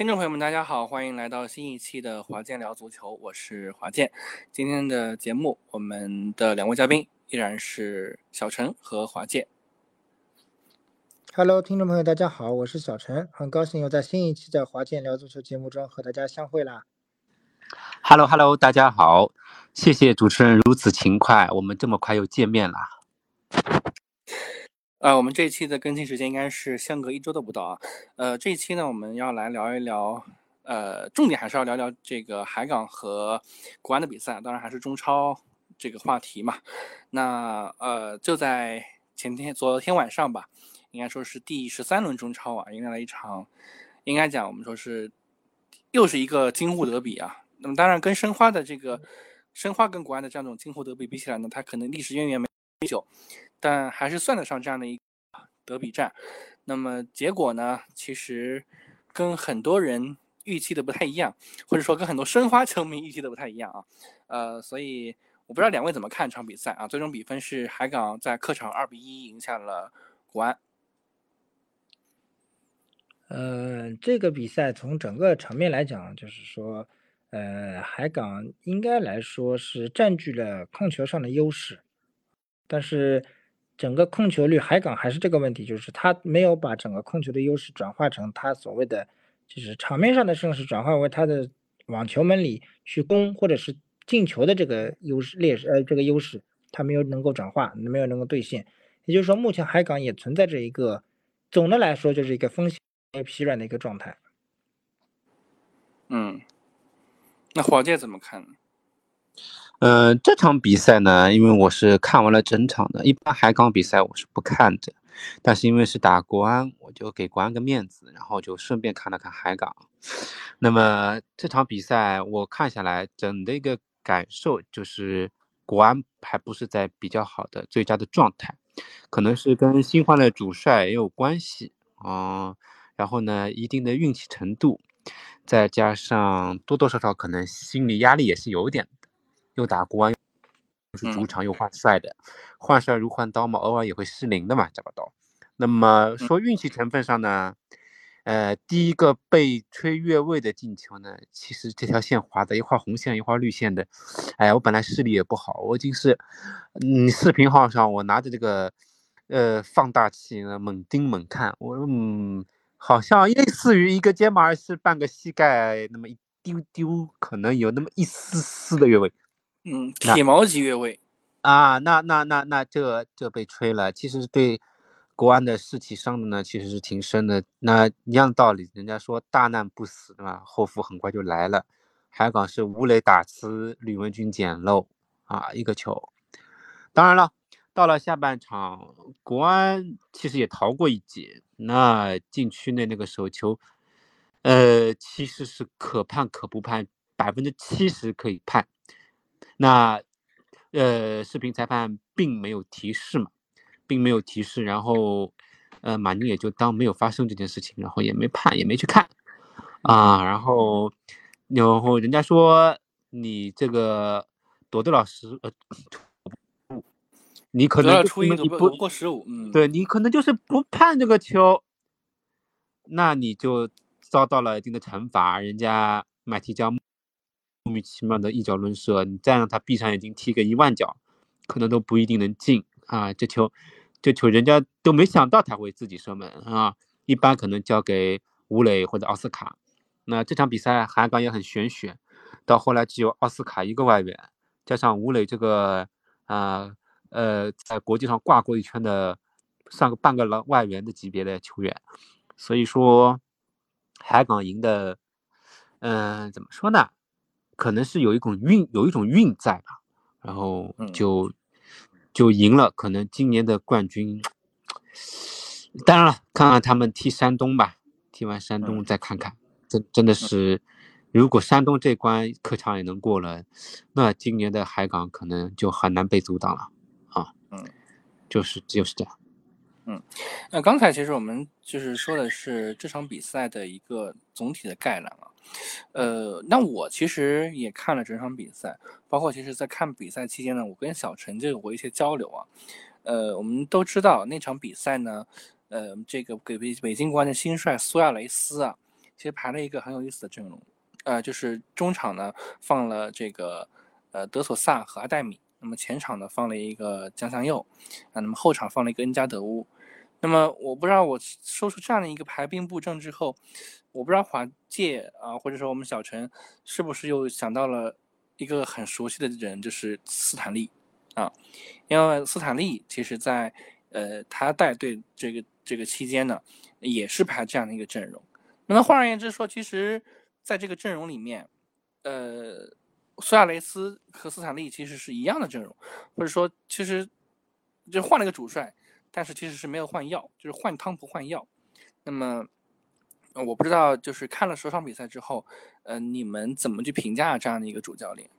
听众朋友们，大家好，欢迎来到新一期的华健聊足球，我是华健。今天的节目，我们的两位嘉宾依然是小陈和华健。Hello，听众朋友，大家好，我是小陈，很高兴又在新一期的华健聊足球节目中和大家相会啦。Hello，Hello，大家好，谢谢主持人如此勤快，我们这么快又见面了。呃，我们这一期的更新时间应该是相隔一周都不到啊。呃，这一期呢，我们要来聊一聊，呃，重点还是要聊聊这个海港和国安的比赛，当然还是中超这个话题嘛。那呃，就在前天、昨天晚上吧，应该说是第十三轮中超啊，迎来了一场，应该讲我们说是又是一个京沪德比啊。那么当然跟申花的这个申花跟国安的这样一种京沪德比比起来呢，它可能历史渊源没久。但还是算得上这样的一个德比战。那么结果呢？其实跟很多人预期的不太一样，或者说跟很多申花球迷预期的不太一样啊。呃，所以我不知道两位怎么看这场比赛啊？最终比分是海港在客场二比一赢下了国安。呃，这个比赛从整个场面来讲，就是说，呃，海港应该来说是占据了控球上的优势，但是。整个控球率，海港还是这个问题，就是他没有把整个控球的优势转化成他所谓的，就是场面上的胜势，转化为他的网球门里去攻或者是进球的这个优势劣势，呃，这个优势他没有能够转化，没有能够兑现。也就是说，目前海港也存在着一个，总的来说就是一个风险疲软的一个状态。嗯，那华界怎么看呢？嗯，这场比赛呢，因为我是看完了整场的。一般海港比赛我是不看的，但是因为是打国安，我就给国安个面子，然后就顺便看了看海港。那么这场比赛我看下来，整的一个感受就是国安还不是在比较好的最佳的状态，可能是跟新换的主帅也有关系啊。然后呢，一定的运气程度，再加上多多少少可能心理压力也是有点。又打国安，又是主场又换帅的，换帅如换刀嘛，偶尔也会失灵的嘛，这把刀。那么说运气成分上呢，呃，第一个被吹越位的进球呢，其实这条线划的一画红线一画绿线的，哎，我本来视力也不好，我已经是，嗯，视频号上我拿着这个，呃，放大器呢猛盯猛看，我嗯，好像类似于一个肩膀是半个膝盖那么一丢丢，可能有那么一丝丝的越位。嗯，铁毛级越位啊，那那那那这这被吹了，其实对国安的士气伤的呢，其实是挺深的。那一样道理，人家说大难不死，对吧？后福很快就来了。海港是吴磊打呲，吕文君捡漏啊，一个球。当然了，到了下半场，国安其实也逃过一劫。那禁区内那个手球，呃，其实是可判可不判，百分之七十可以判。那，呃，视频裁判并没有提示嘛，并没有提示，然后，呃，马宁也就当没有发生这件事情，然后也没判，也没去看，啊，然后，然后人家说你这个朵朵老师，呃，你可能你不过十五，嗯，对你可能就是不判这个球，那你就遭到了一定的惩罚，人家买提交。莫名其妙的一脚抡射，你再让他闭上眼睛踢个一万脚，可能都不一定能进啊！这球，这球人家都没想到他会自己射门啊！一般可能交给吴磊或者奥斯卡。那这场比赛海港也很玄学，到后来只有奥斯卡一个外援，加上吴磊这个啊呃在国际上挂过一圈的算个半个老外援的级别的球员，所以说海港赢的，嗯，怎么说呢？可能是有一种运，有一种运在吧，然后就就赢了。可能今年的冠军，当然了，看看他们踢山东吧，踢完山东再看看。真真的是，如果山东这关客场也能过了，那今年的海港可能就很难被阻挡了啊。嗯，就是就是这样。嗯，那刚才其实我们就是说的是这场比赛的一个总体的概览啊。呃，那我其实也看了整场比赛，包括其实在看比赛期间呢，我跟小陈就有过一些交流啊。呃，我们都知道那场比赛呢，呃，这个给北北京国安的新帅苏亚雷斯啊，其实排了一个很有意思的阵容，呃，就是中场呢放了这个呃德索萨和阿戴米，那么前场呢放了一个江祥佑，啊，那么后场放了一个恩加德乌。那么我不知道我说出这样的一个排兵布阵之后，我不知道华界啊，或者说我们小陈是不是又想到了一个很熟悉的人，就是斯坦利啊，因为斯坦利其实在呃他带队这个这个期间呢，也是排这样的一个阵容。那么换而言之说，其实在这个阵容里面，呃，苏亚雷斯和斯坦利其实是一样的阵容，或者说其实就换了个主帅。但是其实是没有换药，就是换汤不换药。那么，我不知道，就是看了首场比赛之后，呃，你们怎么去评价这样的一个主教练？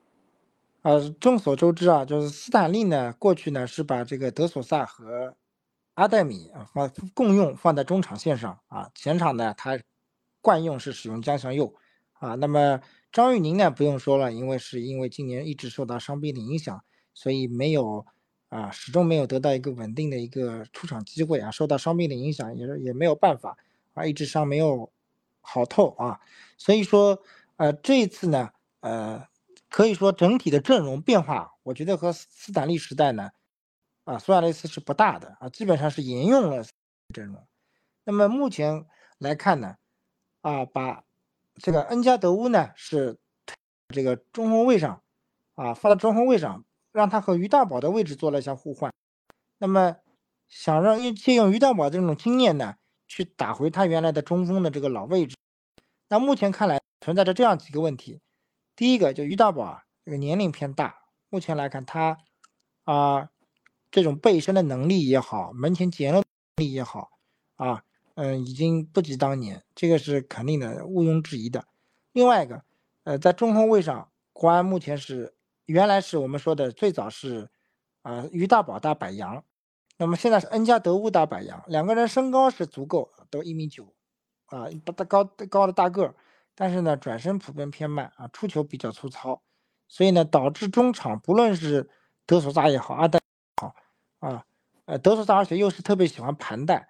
呃，众所周知啊，就是斯坦利呢，过去呢是把这个德索萨和阿戴米啊放共用放在中场线上啊，前场呢他惯用是使用江祥佑啊。那么张玉宁呢不用说了，因为是因为今年一直受到伤病的影响，所以没有。啊，始终没有得到一个稳定的一个出场机会啊，受到伤病的影响，也是也没有办法啊，一直伤没有好透啊，所以说，呃，这一次呢，呃，可以说整体的阵容变化，我觉得和斯坦利时代呢，啊，苏亚雷斯是不大的啊，基本上是沿用了阵容。那么目前来看呢，啊，把这个恩加德乌呢是这个中后卫上，啊，放到中后卫上。让他和于大宝的位置做了一下互换，那么想让借用于大宝这种经验呢，去打回他原来的中锋的这个老位置。那目前看来存在着这样几个问题：第一个，就于大宝啊，这个年龄偏大，目前来看他啊这种背身的能力也好，门前捡能力也好啊，嗯，已经不及当年，这个是肯定的，毋庸置疑的。另外一个，呃，在中后卫上，国安目前是。原来是我们说的最早是，啊，于大宝打柏杨，那么现在是恩加德乌打柏杨，两个人身高是足够，都一米九，啊，不大高高的大个儿，但是呢，转身普遍偏慢啊，出球比较粗糙，所以呢，导致中场不论是德索萨也好，阿戴好啊，呃，德索萨而且又是特别喜欢盘带，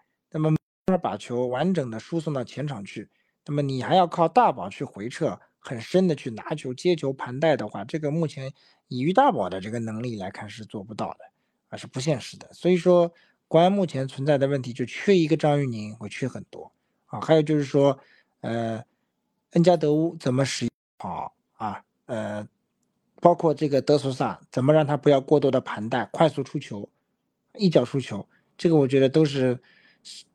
那么把球完整的输送到前场去，那么你还要靠大宝去回撤。很深的去拿球、接球、盘带的话，这个目前以于大宝的这个能力来看是做不到的，啊是不现实的。所以说，国安目前存在的问题就缺一个张玉宁，会缺很多啊。还有就是说，呃，恩加德乌怎么使好啊？呃，包括这个德索萨怎么让他不要过多的盘带、快速出球、一脚出球，这个我觉得都是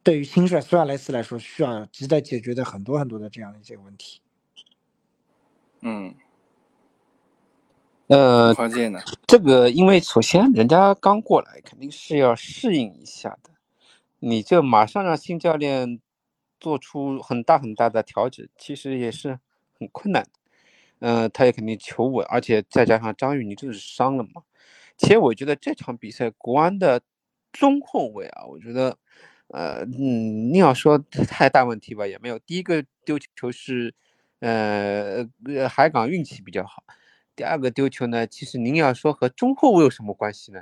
对于新帅苏亚雷斯来说需要亟待解决的很多很多的这样的一些问题。嗯，呃，关键呢，这个因为首先人家刚过来，肯定是要适应一下的。你就马上让新教练做出很大很大的调整，其实也是很困难的。嗯，他也肯定求稳，而且再加上张玉宁就是伤了嘛。其实我觉得这场比赛国安的中后卫啊，我觉得，呃，嗯，你要说太大问题吧，也没有。第一个丢球是。呃呃，海港运气比较好。第二个丢球呢，其实您要说和中后卫有什么关系呢？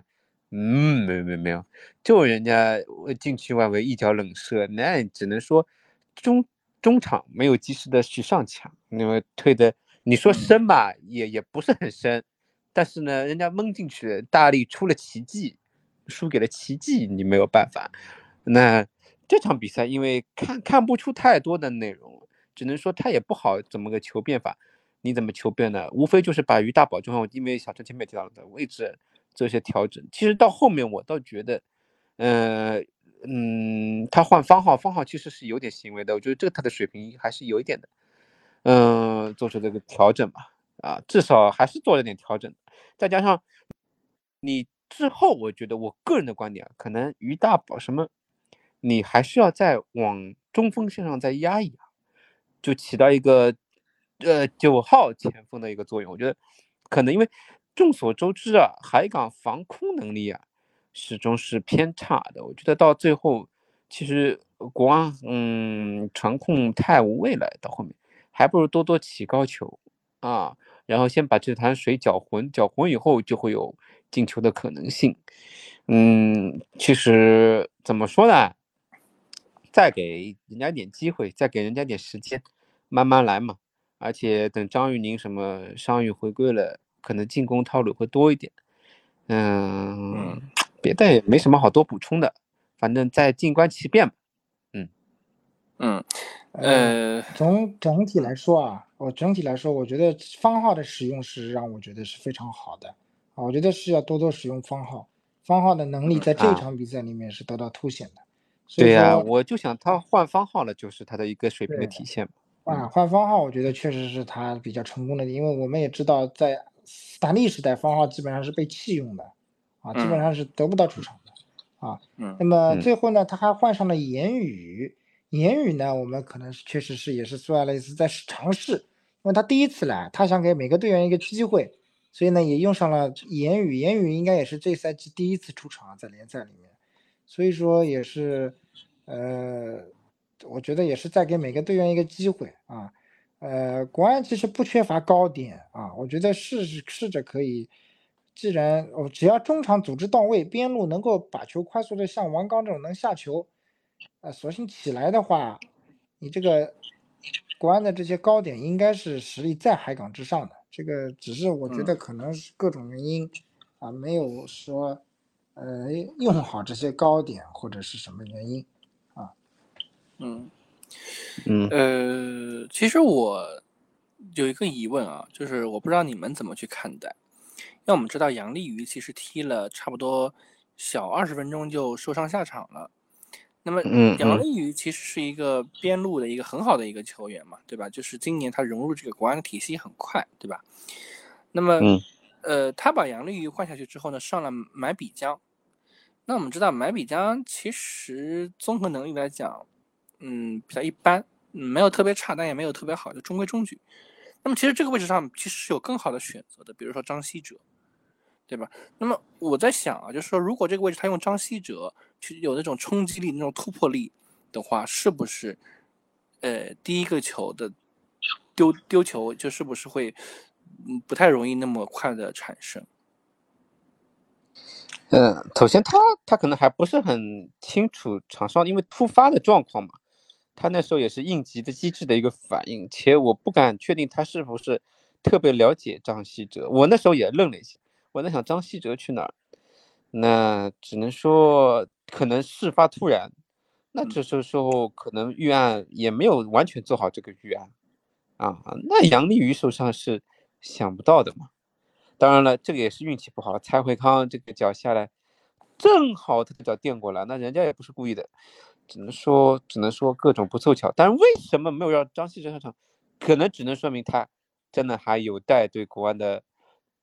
嗯，没有没有没有，就人家禁区外围一脚冷射，那只能说中中场没有及时的去上抢，因为推的你说深吧，也也不是很深，但是呢，人家蒙进去，大力出了奇迹，输给了奇迹，你没有办法。那这场比赛因为看看不出太多的内容。只能说他也不好怎么个求变法，你怎么求变呢？无非就是把于大宝，就像因为小陈前面提到的位置做一些调整。其实到后面我倒觉得，呃嗯，他换方号，方号其实是有点行为的。我觉得这个他的水平还是有一点的，嗯，做出这个调整吧，啊，至少还是做了点调整。再加上你之后，我觉得我个人的观点啊，可能于大宝什么，你还是要再往中锋线上再压一压。就起到一个，呃，九号前锋的一个作用。我觉得，可能因为众所周知啊，海港防空能力啊，始终是偏差的。我觉得到最后，其实国安，嗯，传控太无味了。到后面，还不如多多起高球啊，然后先把这潭水搅浑，搅浑以后就会有进球的可能性。嗯，其实怎么说呢？再给人家点机会，再给人家点时间。慢慢来嘛。而且等张玉宁什么伤愈回归了，可能进攻套路会多一点。嗯，别的也没什么好多补充的，反正再静观其变吧。嗯嗯呃，总整体来说啊，我整体来说，我觉得方号的使用是让我觉得是非常好的啊，我觉得是要多多使用方号，方号的能力在这场比赛里面是得到凸显的。对呀，我就想他换方号了，就是他的一个水平的体现嘛。啊，换方号，我觉得确实是他比较成功的，因为我们也知道，在斯坦利时代，方号基本上是被弃用的，啊，基本上是得不到出场的，啊，那么最后呢，他还换上了言语，言语呢，我们可能是确实是也是苏亚雷斯在尝试，因为他第一次来，他想给每个队员一个机会，所以呢，也用上了言语，言语应该也是这赛季第一次出场在联赛里面，所以说也是，呃。我觉得也是在给每个队员一个机会啊，呃，国安其实不缺乏高点啊，我觉得试试试着可以，既然哦，只要中场组织到位，边路能够把球快速的像王刚这种能下球，呃，索性起来的话，你这个国安的这些高点应该是实力在海港之上的，这个只是我觉得可能是各种原因啊，没有说呃用好这些高点或者是什么原因啊。嗯，嗯，呃，其实我有一个疑问啊，就是我不知道你们怎么去看待。因为我们知道杨立瑜其实踢了差不多小二十分钟就受伤下场了。那么，杨立瑜其实是一个边路的一个很好的一个球员嘛，对吧？就是今年他融入这个国安体系很快，对吧？那么，呃，他把杨立瑜换下去之后呢，上了买比江。那我们知道买比江其实综合能力来讲。嗯，比较一般，没有特别差，但也没有特别好，就中规中矩。那么其实这个位置上其实是有更好的选择的，比如说张稀哲，对吧？那么我在想啊，就是说如果这个位置他用张稀哲去有那种冲击力、那种突破力的话，是不是呃第一个球的丢丢球就是不是会嗯不太容易那么快的产生？嗯，首先他他可能还不是很清楚场上因为突发的状况嘛。他那时候也是应急的机制的一个反应，且我不敢确定他是不是特别了解张稀哲。我那时候也愣了一下，我在想张稀哲去哪儿？那只能说可能事发突然，那这时候可能预案也没有完全做好这个预案啊。那杨立瑜受伤是想不到的嘛。当然了，这个也是运气不好，蔡慧康这个脚下来正好他的脚垫过来，那人家也不是故意的。只能说，只能说各种不凑巧。但是为什么没有让张稀哲上场？可能只能说明他真的还有待对国安的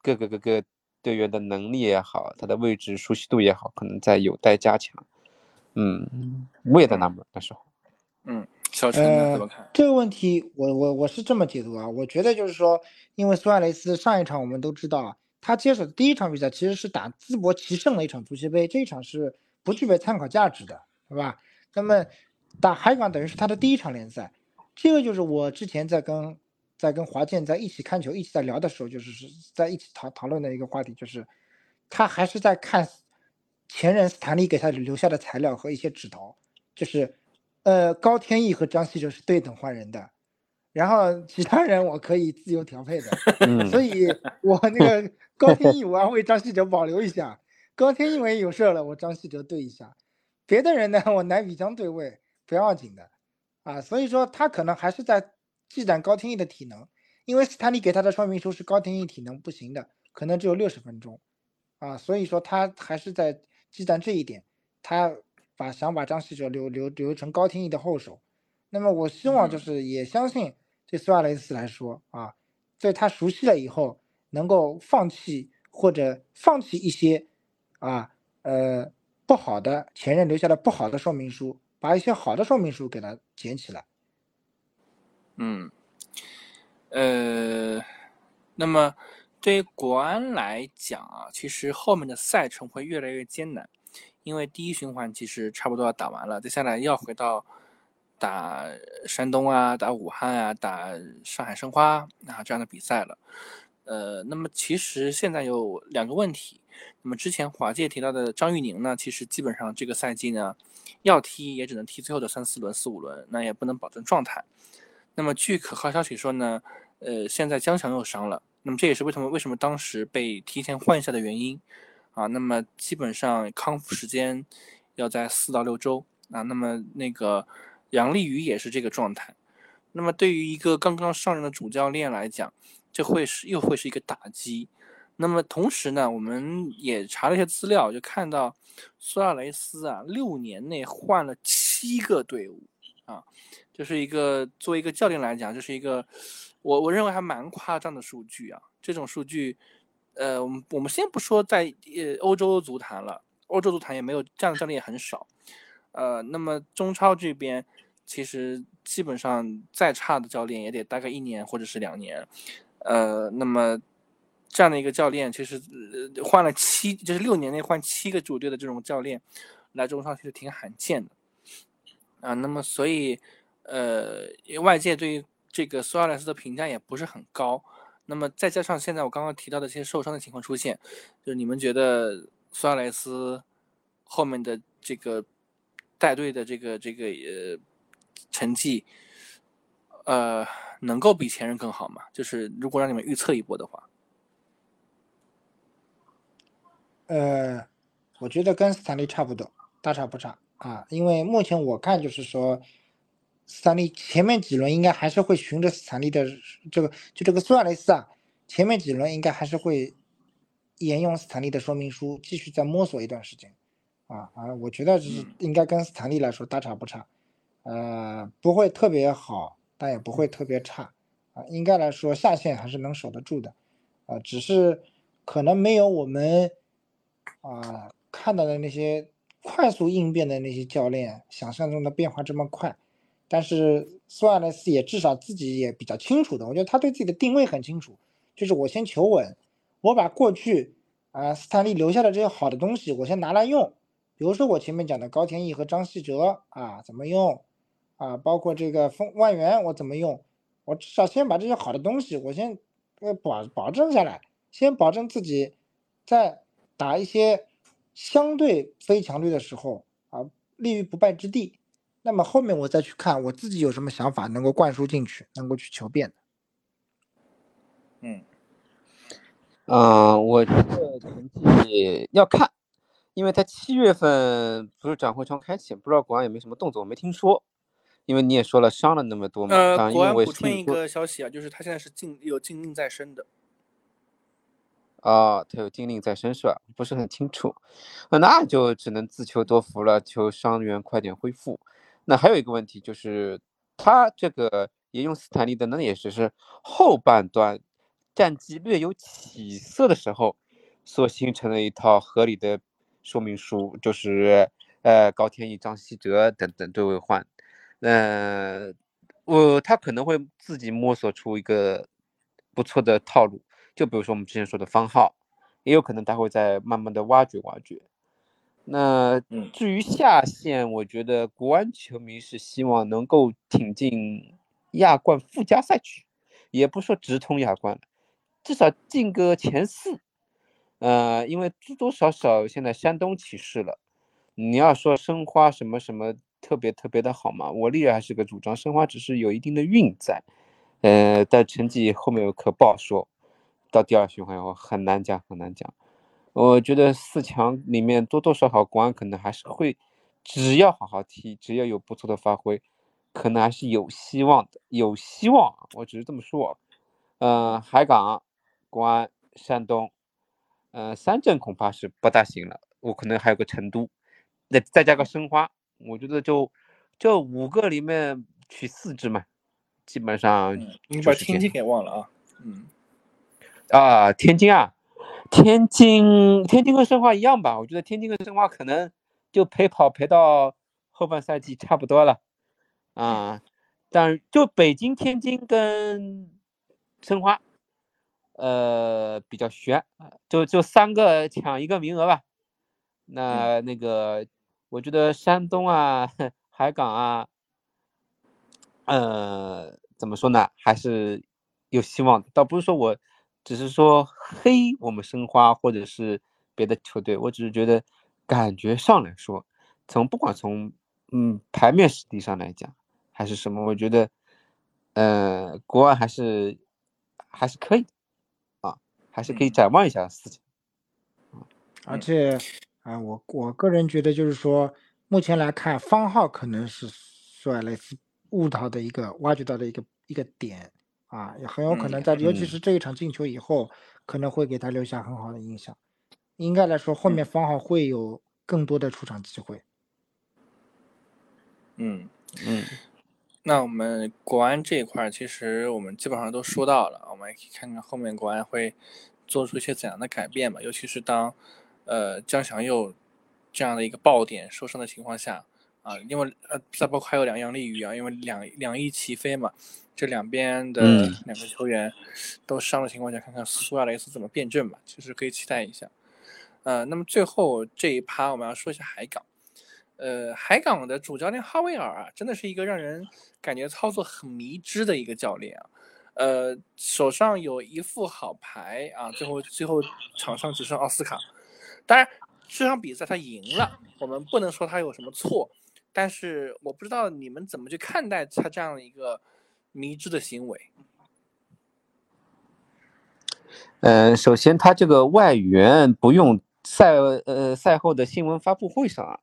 各个各个队员的能力也好，他的位置熟悉度也好，可能在有待加强。嗯，我也在纳闷那时候。嗯，小陈怎么看这个问题？我我我是这么解读啊，我觉得就是说，因为苏亚雷斯上一场我们都知道，他接手的第一场比赛其实是打淄博奇胜的一场足协杯，这一场是不具备参考价值的，是吧？那么打海港等于是他的第一场联赛，这个就是我之前在跟在跟华健在一起看球、一起在聊的时候，就是是在一起讨讨论的一个话题，就是他还是在看前任斯坦利给他留下的材料和一些指导，就是呃高天意和张稀哲是对等换人的，然后其他人我可以自由调配的，所以我那个高天意我要为张稀哲保留一下，高天意万一有事了，我张稀哲对一下。别的人呢，我南比江对位不要紧的，啊，所以说他可能还是在积攒高天意的体能，因为斯坦利给他的说明书是高天意体能不行的，可能只有六十分钟，啊，所以说他还是在积攒这一点，他把想把张稀哲留留留成高天意的后手，那么我希望就是也相信对苏亚雷斯来说啊，在他熟悉了以后，能够放弃或者放弃一些啊，呃。不好的前任留下的不好的说明书，把一些好的说明书给他捡起来。嗯，呃，那么对于国安来讲啊，其实后面的赛程会越来越艰难，因为第一循环其实差不多要打完了，接下来要回到打山东啊、打武汉啊、打上海申花啊这样的比赛了。呃，那么其实现在有两个问题。那么之前华界提到的张玉宁呢，其实基本上这个赛季呢，要踢也只能踢最后的三四轮、四五轮，那也不能保证状态。那么据可靠消息说呢，呃，现在江强又伤了，那么这也是为什么为什么当时被提前换下的原因啊。那么基本上康复时间要在四到六周啊。那么那个杨立瑜也是这个状态。那么对于一个刚刚上任的主教练来讲，这会是又会是一个打击。那么同时呢，我们也查了一些资料，就看到苏亚雷斯啊，六年内换了七个队伍啊，就是一个作为一个教练来讲，这是一个我我认为还蛮夸张的数据啊。这种数据，呃，我们我们先不说在呃欧洲足坛了，欧洲足坛也没有这样的教练也很少。呃，那么中超这边其实基本上再差的教练也得大概一年或者是两年。呃，那么。这样的一个教练，其实呃换了七，就是六年内换七个主队的这种教练来中超，其实挺罕见的啊。那么所以呃外界对于这个苏亚雷斯的评价也不是很高。那么再加上现在我刚刚提到的这些受伤的情况出现，就是你们觉得苏亚雷斯后面的这个带队的这个这个呃成绩呃能够比前任更好吗？就是如果让你们预测一波的话。呃，我觉得跟斯坦利差不多，大差不差啊。因为目前我看就是说，斯坦利前面几轮应该还是会循着斯坦利的这个，就这个苏亚雷斯啊，前面几轮应该还是会沿用斯坦利的说明书，继续再摸索一段时间。啊啊，我觉得是应该跟斯坦利来说大差不差，呃，不会特别好，但也不会特别差啊。应该来说下线还是能守得住的，啊，只是可能没有我们。啊，看到的那些快速应变的那些教练，想象中的变化这么快，但是苏亚雷斯也至少自己也比较清楚的，我觉得他对自己的定位很清楚，就是我先求稳，我把过去啊斯坦利留下的这些好的东西，我先拿来用，比如说我前面讲的高天意和张稀哲啊怎么用，啊包括这个风万源我怎么用，我至少先把这些好的东西我先呃保保证下来，先保证自己在。打一些相对非强队的时候啊，立于不败之地。那么后面我再去看我自己有什么想法能够灌输进去，能够去求变的。嗯，嗯，我觉得成绩要看，因为他七月份不是转会窗开启，不知道国安有没有什么动作，我没听说。因为你也说了伤了那么多嘛。呃，国安补充一个消息啊，就是他现在是禁有禁令在身的。啊，他有禁令在身是吧？不是很清楚，那就只能自求多福了，求伤员快点恢复。那还有一个问题就是，他这个也用斯坦利的，那也只是后半段战绩略有起色的时候所形成的一套合理的说明书，就是呃高天意、张稀哲等等对位换，嗯，我他可能会自己摸索出一个不错的套路。就比如说我们之前说的方浩，也有可能他会在慢慢的挖掘挖掘。那至于下线，我觉得国安球迷是希望能够挺进亚冠附加赛区，也不说直通亚冠了，至少进个前四。呃，因为多多少少现在山东起势了。你要说申花什么什么特别特别的好嘛，我历来还是个主张申花只是有一定的运在，呃，但成绩后面可不好说。到第二循环以后很难讲，很难讲。我觉得四强里面多多少少国安可能还是会，只要好好踢，只要有不错的发挥，可能还是有希望的，有希望。我只是这么说。嗯，海港、国安、山东，嗯，三镇恐怕是不大行了。我可能还有个成都，那再加个申花，我觉得就这五个里面取四支嘛，基本上。你把天津给忘了啊？嗯。啊，天津啊，天津，天津跟申花一样吧？我觉得天津跟申花可能就陪跑陪到后半赛季差不多了，啊，但就北京、天津跟申花，呃，比较悬，就就三个抢一个名额吧。那那个，我觉得山东啊、海港啊，呃，怎么说呢？还是有希望的，倒不是说我。只是说黑我们申花或者是别的球队，我只是觉得感觉上来说，从不管从嗯牌面实力上来讲，还是什么，我觉得呃，国外还是还是可以啊，还是可以展望一下事情。而且啊，我我个人觉得就是说，目前来看，方浩可能是苏亚雷斯悟到的一个挖掘到的一个一个点啊，也很有可能在，尤其是这一场进球以后，可能会给他留下很好的印象。应该来说，后面方浩会有更多的出场机会。嗯嗯，那我们国安这一块，其实我们基本上都说到了，我们也可以看看后面国安会做出一些怎样的改变吧。尤其是当呃江祥佑这样的一个爆点受伤的情况下啊，因为呃再包括还有两样利鱼啊，因为两两翼齐飞嘛，这两边的两个球员都伤的情况下，看看苏亚雷斯怎么辩证吧，其实可以期待一下。呃，那么最后这一趴我们要说一下海港。呃，海港的主教练哈维尔啊，真的是一个让人感觉操作很迷之的一个教练啊。呃，手上有一副好牌啊，最后最后场上只剩奥斯卡。当然，这场比赛他赢了，我们不能说他有什么错。但是我不知道你们怎么去看待他这样的一个迷之的行为。嗯，首先他这个外援不用赛呃赛后的新闻发布会上啊。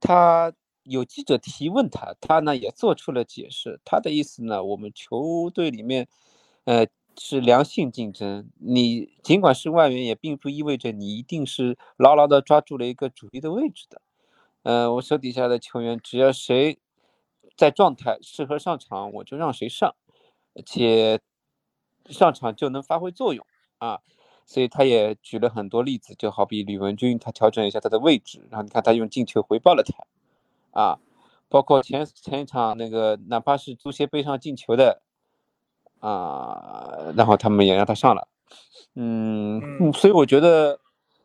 他有记者提问他，他呢也做出了解释。他的意思呢，我们球队里面，呃，是良性竞争。你尽管是外援，也并不意味着你一定是牢牢的抓住了一个主力的位置的。呃，我手底下的球员，只要谁在状态适合上场，我就让谁上，而且上场就能发挥作用啊。所以他也举了很多例子，就好比吕文君，他调整一下他的位置，然后你看他用进球回报了他，啊，包括前前一场那个哪怕是足协杯上进球的，啊，然后他们也让他上了，嗯，所以我觉得，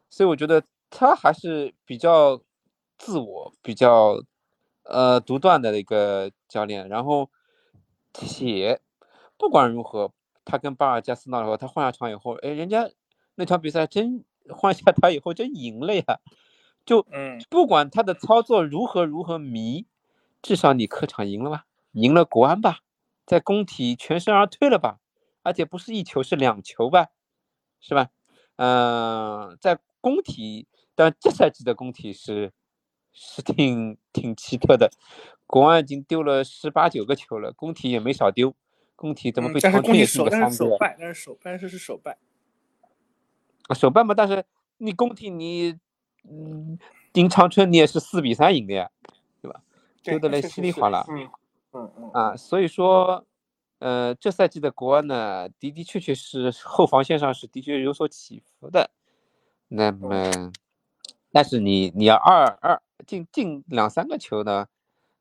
所以我觉得他还是比较自我、比较呃独断的一个教练，然后且不管如何，他跟巴尔加斯闹了后，他换下场以后，哎，人家。那场比赛真换下他以后真赢了呀，就嗯，不管他的操作如何如何迷，至少你客场赢了吧，赢了国安吧，在工体全身而退了吧，而且不是一球是两球吧，是吧？嗯，在工体，但这赛季的工体是是挺挺奇特的，国安已经丢了十八九个球了，工体也没少丢，工体怎么被长春也输个三个？手败，但是手但是是手败。手办嘛，但是你工体你，嗯，赢长春你也是四比三赢的呀，对吧？丢的人稀里哗啦，嗯嗯嗯啊，所以说，呃，这赛季的国安呢，的的确确是后防线上是的确有所起伏的。那么，但是你你要二二进进两三个球呢，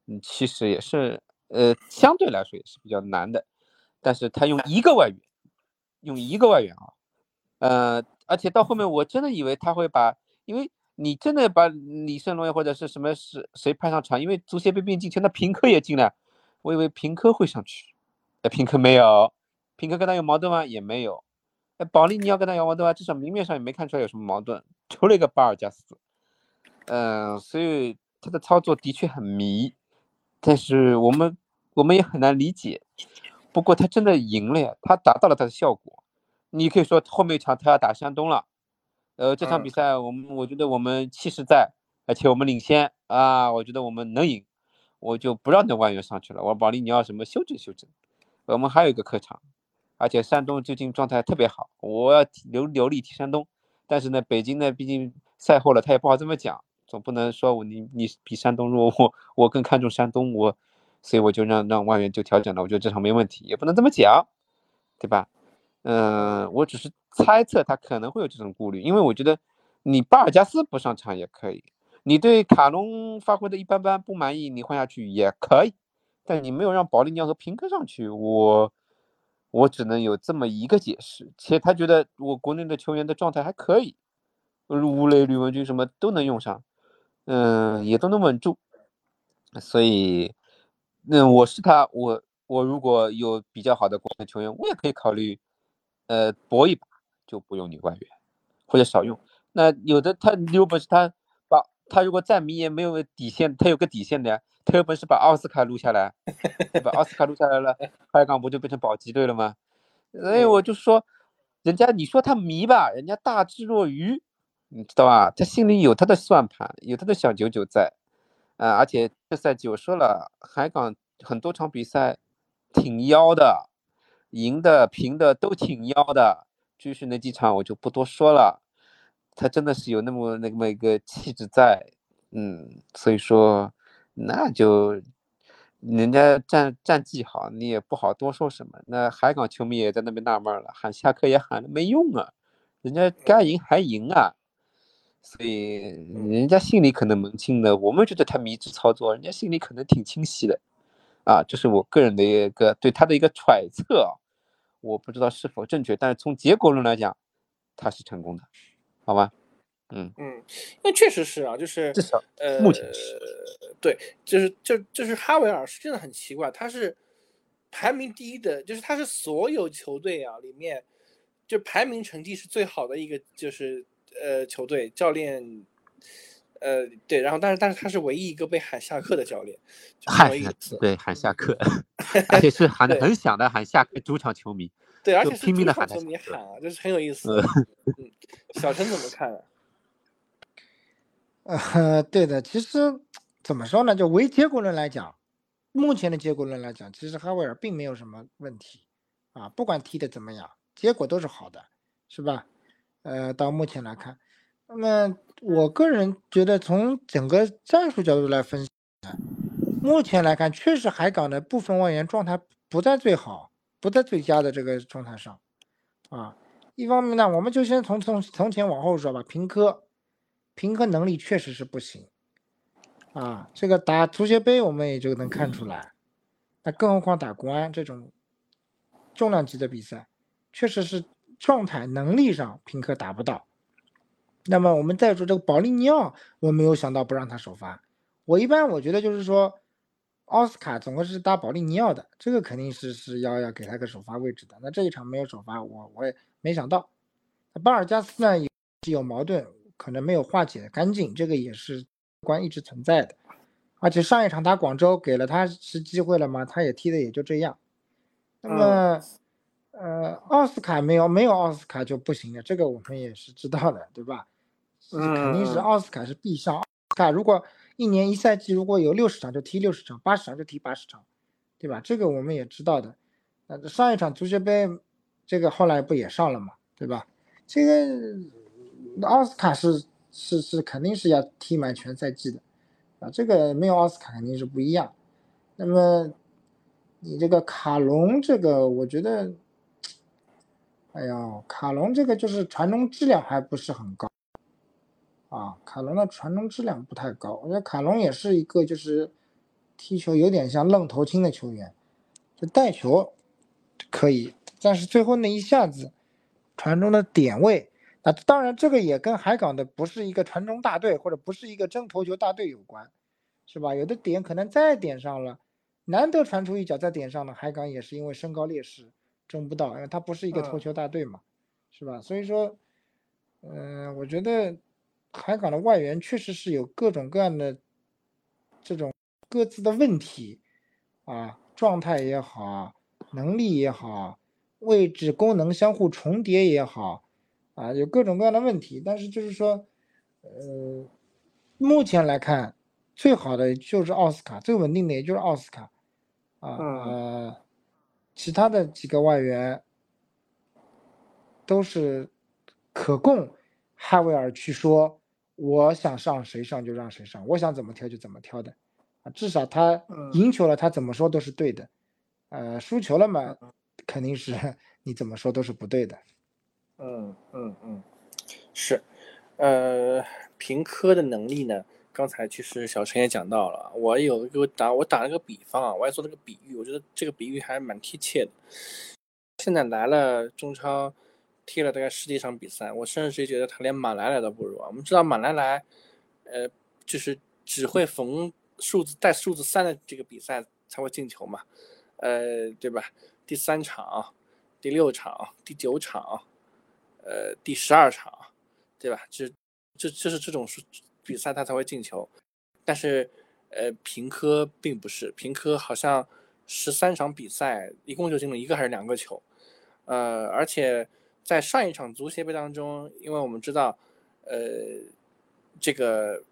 嗯，其实也是呃相对来说也是比较难的。但是他用一个外援，用一个外援啊，呃。而且到后面，我真的以为他会把，因为你真的把李胜龙或者是什么是谁派上场，因为足协杯变进球，那平科也进了，我以为平科会上去，哎，平科没有，平科跟他有矛盾吗？也没有，哎，保利尼奥跟他有矛盾吗？至少明面上也没看出来有什么矛盾，抽了一个巴尔加斯，嗯，所以他的操作的确很迷，但是我们我们也很难理解，不过他真的赢了呀，他达到了他的效果。你可以说后面一场他要打山东了，呃，这场比赛我们我觉得我们气势在，而且我们领先啊，我觉得我们能赢，我就不让那外援上去了，我保利你要什么修正修正。我们还有一个客场，而且山东最近状态特别好，我要留留力踢山东。但是呢，北京呢，毕竟赛后了，他也不好这么讲，总不能说我你你比山东弱，我我更看重山东，我所以我就让让外援就调整了，我觉得这场没问题，也不能这么讲，对吧？嗯，我只是猜测他可能会有这种顾虑，因为我觉得你巴尔加斯不上场也可以，你对卡隆发挥的一般般不满意，你换下去也可以，但你没有让保利尼奥和平科上去，我我只能有这么一个解释。且他觉得我国内的球员的状态还可以，吴磊、吕文君什么都能用上，嗯，也都能稳住，所以，那我是他，我我如果有比较好的国内球员，我也可以考虑。呃，搏一把就不用你外援，或者少用。那有的他有本事，他他如果再迷也没有底线，他有个底线的，他有本事把奥斯卡录下来，把奥斯卡录下来了，海港不就变成保级队了吗？所以我就说，人家你说他迷吧，人家大智若愚，你知道吧？他心里有他的算盘，有他的小九九在，啊，而且这赛季我说了，海港很多场比赛挺妖的，赢的、平的都挺妖的，至于那几场我就不多说了。他真的是有那么那么一个气质在，嗯，所以说那就人家战战绩好，你也不好多说什么。那海港球迷也在那边纳闷了，喊下课也喊了没用啊，人家该赢还赢啊，所以人家心里可能门清的，我们觉得他迷之操作，人家心里可能挺清晰的，啊，这是我个人的一个对他的一个揣测，我不知道是否正确，但是从结果论来讲，他是成功的。好吧，嗯。嗯，那确实是啊，就是至少呃，目前是。对，就是就就是哈维尔是真的很奇怪，他是排名第一的，就是他是所有球队啊里面就排名成绩是最好的一个，就是呃球队教练，呃对，然后但是但是他是唯一一个被喊下课的教练，喊唯一一次，对喊下课，而且是喊的很响的喊下课，主场球迷对，而就且是拼命的喊他主场球迷喊啊，就是很有意思。呃嗯，小陈怎么看啊？呃，对的，其实怎么说呢？就唯结果论来讲，目前的结果论来讲，其实哈维尔并没有什么问题啊，不管踢的怎么样，结果都是好的，是吧？呃，到目前来看，那么我个人觉得从整个战术角度来分析呢，目前来看，确实海港的部分外援状态不在最好、不在最佳的这个状态上啊。一方面呢，我们就先从从从前往后说吧，平科。平衡能力确实是不行，啊，这个打足协杯我们也就能看出来，那更何况打国安这种重量级的比赛，确实是状态能力上平科达不到。那么我们再说这个保利尼奥，我没有想到不让他首发。我一般我觉得就是说，奥斯卡总归是打保利尼奥的，这个肯定是是要要给他个首发位置的。那这一场没有首发，我我也没想到。那巴尔加斯呢也是有矛盾。可能没有化解干净，这个也是关一直存在的。而且上一场打广州给了他是机会了吗？他也踢的也就这样。那么，呃，奥斯卡没有没有奥斯卡就不行了，这个我们也是知道的，对吧？肯定是奥斯卡是必上。奥斯卡如果一年一赛季如果有六十场就踢六十场，八十场就踢八十场，对吧？这个我们也知道的。那上一场足协杯，这个后来不也上了嘛，对吧？这个。奥斯卡是是是肯定是要踢满全赛季的，啊，这个没有奥斯卡肯定是不一样。那么你这个卡隆这个，我觉得，哎呀，卡隆这个就是传中质量还不是很高，啊，卡隆的传中质量不太高。我觉得卡隆也是一个就是踢球有点像愣头青的球员，就带球可以，但是最后那一下子传中的点位。啊，当然，这个也跟海港的不是一个传中大队，或者不是一个争头球大队有关，是吧？有的点可能再点上了，难得传出一脚再点上了，海港也是因为身高劣势争不到，因为他不是一个头球大队嘛，是吧？所以说，嗯，我觉得海港的外援确实是有各种各样的这种各自的问题啊，状态也好，能力也好，位置功能相互重叠也好。啊，有各种各样的问题，但是就是说，呃，目前来看，最好的就是奥斯卡，最稳定的也就是奥斯卡，啊，呃，其他的几个外援都是可供哈维尔去说，我想上谁上就让谁上，我想怎么挑就怎么挑的，啊，至少他赢球了，他怎么说都是对的，呃，输球了嘛，肯定是你怎么说都是不对的。嗯嗯嗯，是，呃，平科的能力呢？刚才其实小陈也讲到了，我有一个打，我打了个比方啊，我还做了个比喻，我觉得这个比喻还蛮贴切的。现在来了中超，踢了大概十几场比赛，我甚至觉得他连马莱莱都不如啊。我们知道马莱莱，呃，就是只会逢数字带数字三的这个比赛才会进球嘛，呃，对吧？第三场、第六场、第九场。呃，第十二场，对吧？这这就是这种数比赛他才会进球，但是呃平科并不是，平科好像十三场比赛一共就进了一个还是两个球，呃，而且在上一场足协杯当中，因为我们知道，呃，这个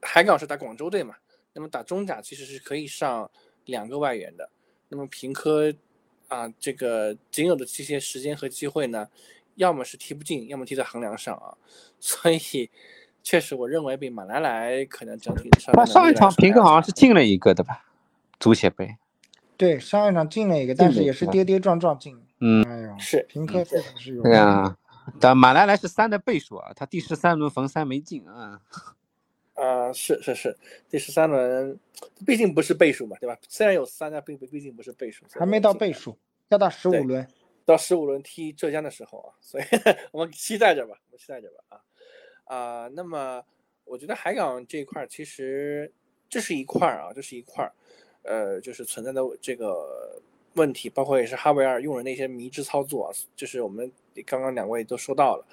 海港是打广州队嘛，那么打中甲其实是可以上两个外援的，那么平科啊，这个仅有的这些时间和机会呢，要么是踢不进，要么踢在横梁上啊，所以确实我认为比马来莱可能整体上那上一场平科好像是进了一个的吧，足协杯。对，上一场进了一个，但是也是跌跌撞撞进。嗯，哎呦，是平科确实是有。对啊，但马来莱是三的倍数啊，他第十三轮逢三没进啊。啊，是是是，第十三轮毕竟不是倍数嘛，对吧？虽然有三，但并不毕竟不是倍数，还没到倍数，要到十五轮。到十五轮踢浙江的时候啊，所以 我们期待着吧，我们期待着吧啊啊，那么我觉得海港这一块其实这是一块啊，这是一块。呃，就是存在的这个问题，包括也是哈维尔用人的一些迷之操作，就是我们刚刚两位都说到了。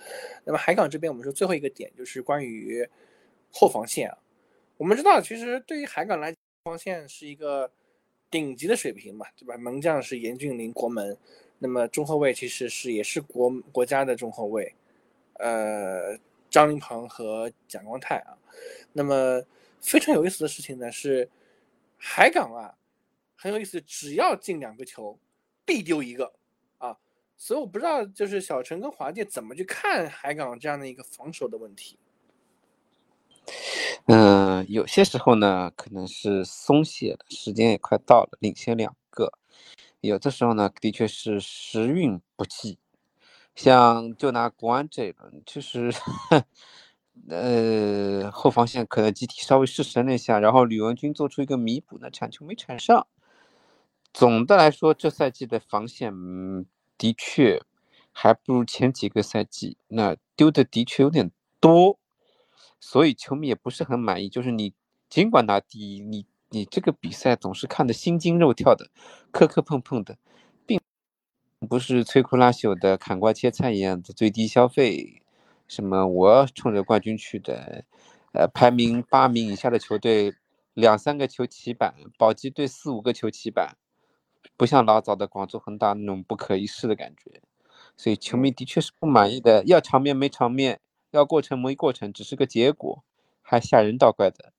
那么海港这边，我们说最后一个点就是关于后防线啊。我们知道，其实对于海港来讲，防线是一个顶级的水平嘛，对吧？门将是严俊凌国门，那么中后卫其实是也是国国家的中后卫，呃，张琳芃和蒋光太啊。那么非常有意思的事情呢是。海港啊，很有意思，只要进两个球，必丢一个啊，所以我不知道就是小陈跟华界怎么去看海港这样的一个防守的问题。嗯，有些时候呢，可能是松懈了，时间也快到了，领先两个；有的时候呢，的确是时运不济。像就拿国安这一轮，其实。呃，后防线可能集体稍微失神了一下，然后吕文君做出一个弥补，那铲球没铲上。总的来说，这赛季的防线嗯的确还不如前几个赛季，那丢的的确有点多，所以球迷也不是很满意。就是你尽管拿第一，你你这个比赛总是看得心惊肉跳的，磕磕碰碰的，并不是摧枯拉朽的砍瓜切菜一样的最低消费。什么？我冲着冠军去的，呃，排名八名以下的球队，两三个球起板，保级队四五个球起板，不像老早的广州恒大那种不可一世的感觉，所以球迷的确是不满意的。要场面没场面，要过程没过程，只是个结果，还吓人倒怪的，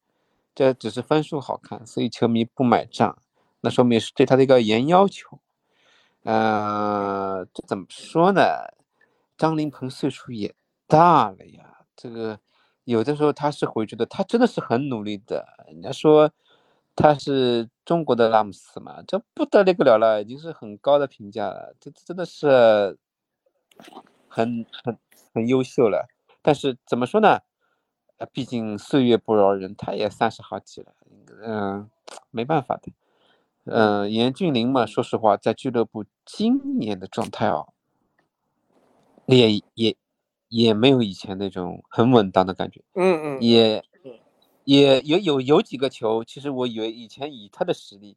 这只是分数好看，所以球迷不买账，那说明是对他的一个严要求。呃，这怎么说呢？张琳芃岁数也。大了呀，这个有的时候他是回去的他真的是很努力的。人家说他是中国的拉姆斯嘛，这不得那个了了，已经是很高的评价了。这真的是很很很优秀了。但是怎么说呢？呃，毕竟岁月不饶人，他也三十好几了，嗯，没办法的。嗯，严俊凌嘛，说实话，在俱乐部今年的状态哦，也也。也没有以前那种很稳当的感觉，嗯嗯，也也有有有几个球，其实我以为以前以他的实力，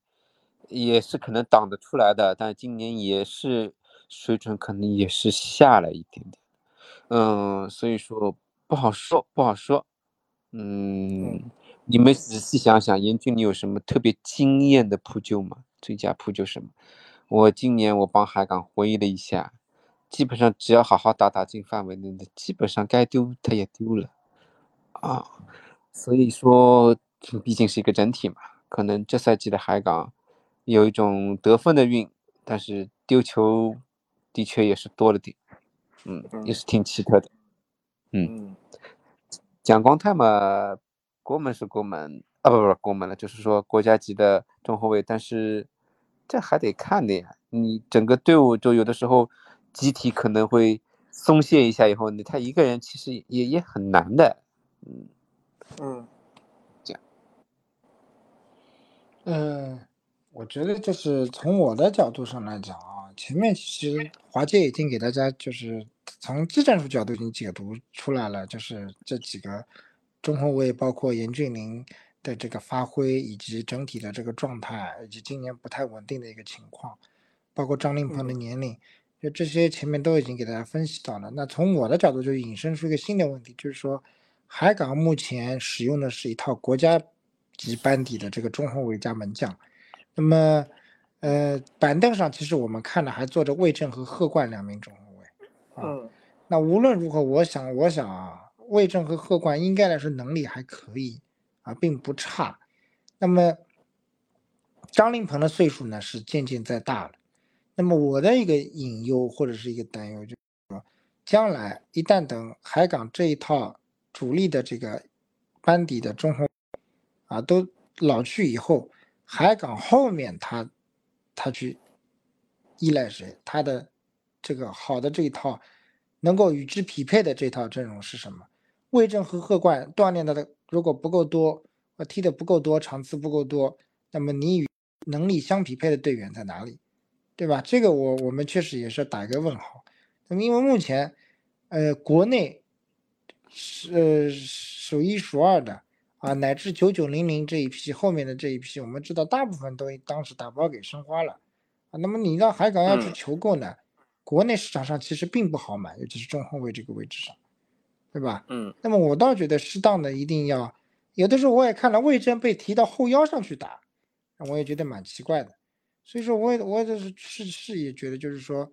也是可能挡得出来的，但今年也是水准可能也是下来一点点，嗯，所以说不好说不好说，嗯，你们仔细想想，严俊你有什么特别惊艳的扑救吗？最佳扑救什么？我今年我帮海港回忆了一下。基本上只要好好打打进范围内的，基本上该丢他也丢了，啊，所以说毕竟是一个整体嘛，可能这赛季的海港有一种得分的运，但是丢球的确也是多了点，嗯，也是挺奇特的，嗯，蒋光太嘛，国门是国门啊，不不不国门了，就是说国家级的中后卫，但是这还得看的呀，你整个队伍就有的时候。集体可能会松懈一下，以后你，他一个人其实也也很难的，嗯嗯，这样，嗯，我觉得就是从我的角度上来讲啊，前面其实华界已经给大家就是从技战术角度已经解读出来了，就是这几个中后卫，包括严俊凌的这个发挥，以及整体的这个状态，以及今年不太稳定的一个情况，包括张琳芃的年龄。就这些前面都已经给大家分析到了。那从我的角度就引申出一个新的问题，就是说，海港目前使用的是一套国家级班底的这个中后卫加门将，那么，呃，板凳上其实我们看的还坐着魏正和贺冠两名中后卫，啊，那无论如何，我想，我想啊，魏正和贺冠应该来说能力还可以，啊，并不差，那么，张琳芃的岁数呢是渐渐在大了，那么我的一个隐忧或者是一个担忧就是说，将来一旦等海港这一套。主力的这个班底的中后啊都老去以后，海港后面他他去依赖谁？他的这个好的这一套能够与之匹配的这套阵容是什么？魏征和贺冠锻炼的如果不够多，我踢的不够多，场次不够多，那么你与能力相匹配的队员在哪里？对吧？这个我我们确实也是打一个问号。那么因为目前呃国内。是数一数二的啊，乃至九九零零这一批后面的这一批，我们知道大部分都当时打包给申花了啊。那么你让海港要去求购呢，国内市场上其实并不好买，尤其是中后卫这个位置上，对吧？嗯。那么我倒觉得适当的一定要，有的时候我也看了魏征被提到后腰上去打，我也觉得蛮奇怪的。所以说，我也我就是是是也觉得就是说。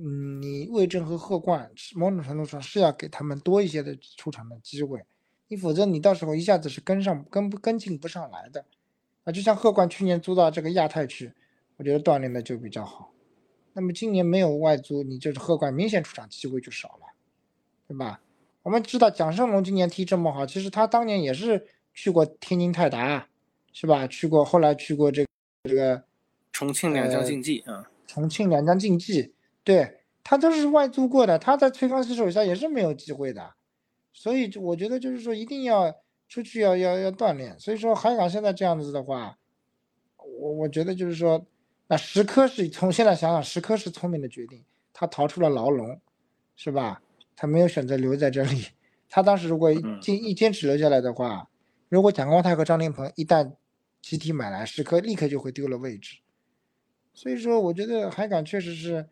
嗯，你魏征和贺冠某种程度上是要给他们多一些的出场的机会，你否则你到时候一下子是跟上跟不跟进不上来的，啊，就像贺冠去年租到这个亚太区，我觉得锻炼的就比较好，那么今年没有外租，你就是贺冠明显出场机会就少了，对吧？我们知道蒋胜龙今年踢这么好，其实他当年也是去过天津泰达，是吧？去过后来去过这个这个重庆两江竞技啊，重庆两江竞技。对他都是外租过的，他在崔康熙手下也是没有机会的，所以我觉得就是说一定要出去要要要锻炼。所以说海港现在这样子的话，我我觉得就是说，那石科是从现在想想，石科是聪明的决定，他逃出了牢笼，是吧？他没有选择留在这里。他当时如果坚一坚持留下来的话，如果蒋光太和张琳芃一旦集体买来，石科立刻就会丢了位置。所以说，我觉得海港确实是。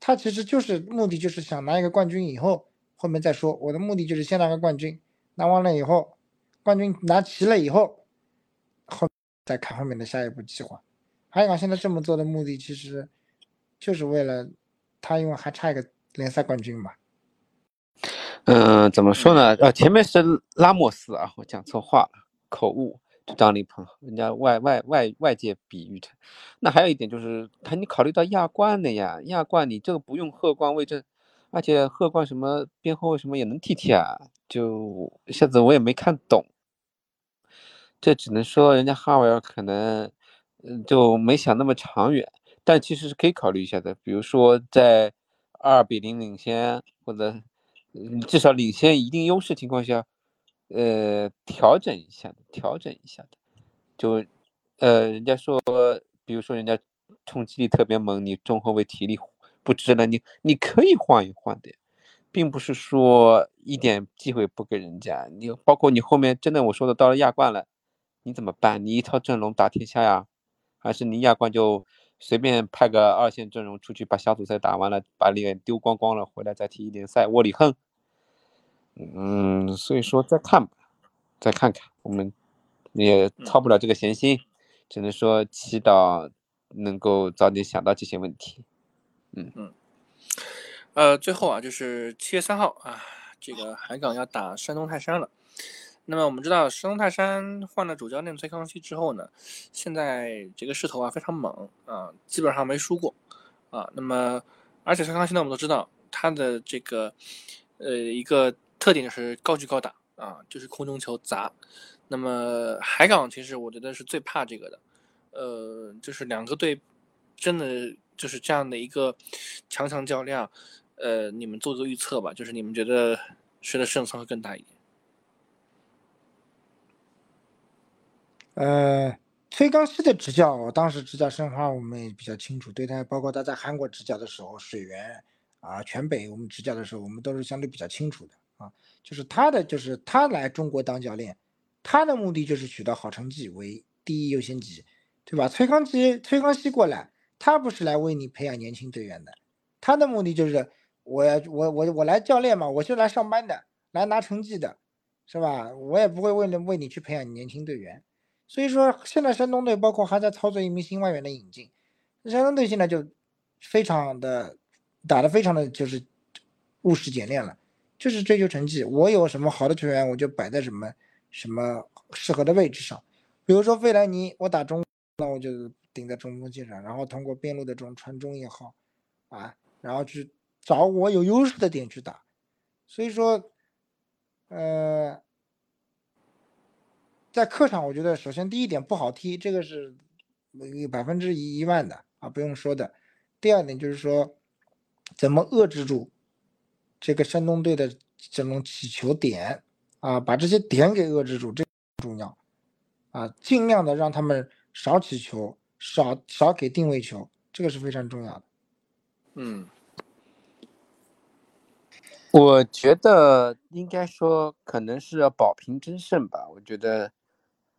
他其实就是目的，就是想拿一个冠军，以后后面再说。我的目的就是先拿个冠军，拿完了以后，冠军拿齐了以后，后再看后面的下一步计划。海港现在这么做的目的，其实就是为了他，因为还差一个联赛冠军嘛。嗯，怎么说呢？呃，前面是拉莫斯啊，我讲错话了，口误。张立鹏，人家外外外外界比喻的，那还有一点就是，他你考虑到亚冠的呀，亚冠你这个不用贺冠魏征，而且贺冠什么边后卫什么也能踢踢啊，就一下子我也没看懂，这只能说人家哈维尔可能，嗯，就没想那么长远，但其实是可以考虑一下的，比如说在二比零领先或者，嗯，至少领先一定优势情况下。呃，调整一下的，调整一下的，就，呃，人家说，比如说人家冲击力特别猛，你中后卫体力不支了，你你可以换一换的，并不是说一点机会不给人家。你包括你后面真的我说的到了亚冠了，你怎么办？你一套阵容打天下呀？还是你亚冠就随便派个二线阵容出去把小组赛打完了，把脸丢光光了，回来再踢一联赛窝里横？嗯，所以说再看吧，再看看，我们也操不了这个闲心，只能说祈祷能够早点想到这些问题。嗯嗯，呃，最后啊，就是七月三号啊，这个海港要打山东泰山了。那么我们知道，山东泰山换了主教练崔康熙之后呢，现在这个势头啊非常猛啊，基本上没输过啊。那么而且崔康熙呢，我们都知道他的这个呃一个。特点就是高举高打啊，就是空中球砸。那么海港其实我觉得是最怕这个的，呃，就是两个队真的就是这样的一个强强较量，呃，你们做个预测吧，就是你们觉得谁的胜算会更大一点？呃，崔康熙的执教，我当时执教申花我们也比较清楚，对他包括他在韩国执教的时候，水源啊，全北我们执教的时候，我们都是相对比较清楚的。啊，就是他的，就是他来中国当教练，他的目的就是取得好成绩为第一优先级，对吧？崔康熙、崔康熙过来，他不是来为你培养年轻队员的，他的目的就是我我我我来教练嘛，我是来上班的，来拿成绩的，是吧？我也不会为了为你去培养年轻队员。所以说，现在山东队包括还在操作一名新外援的引进，山东队现在就非常的打的非常的就是务实简练了，就是追求成绩。我有什么好的球员，我就摆在什么什么适合的位置上。比如说费莱尼，我打中，那我就顶在中锋线上，然后通过边路的这种传中也好，啊，然后去找我有优势的点去打。所以说，呃，在客场，我觉得首先第一点不好踢，这个是百分之一一万的啊，不用说的。第二点就是说，怎么遏制住这个山东队的这种起球点啊，把这些点给遏制住，这重要啊，尽量的让他们少起球，少少给定位球，这个是非常重要的。嗯。我觉得应该说可能是要保平争胜吧。我觉得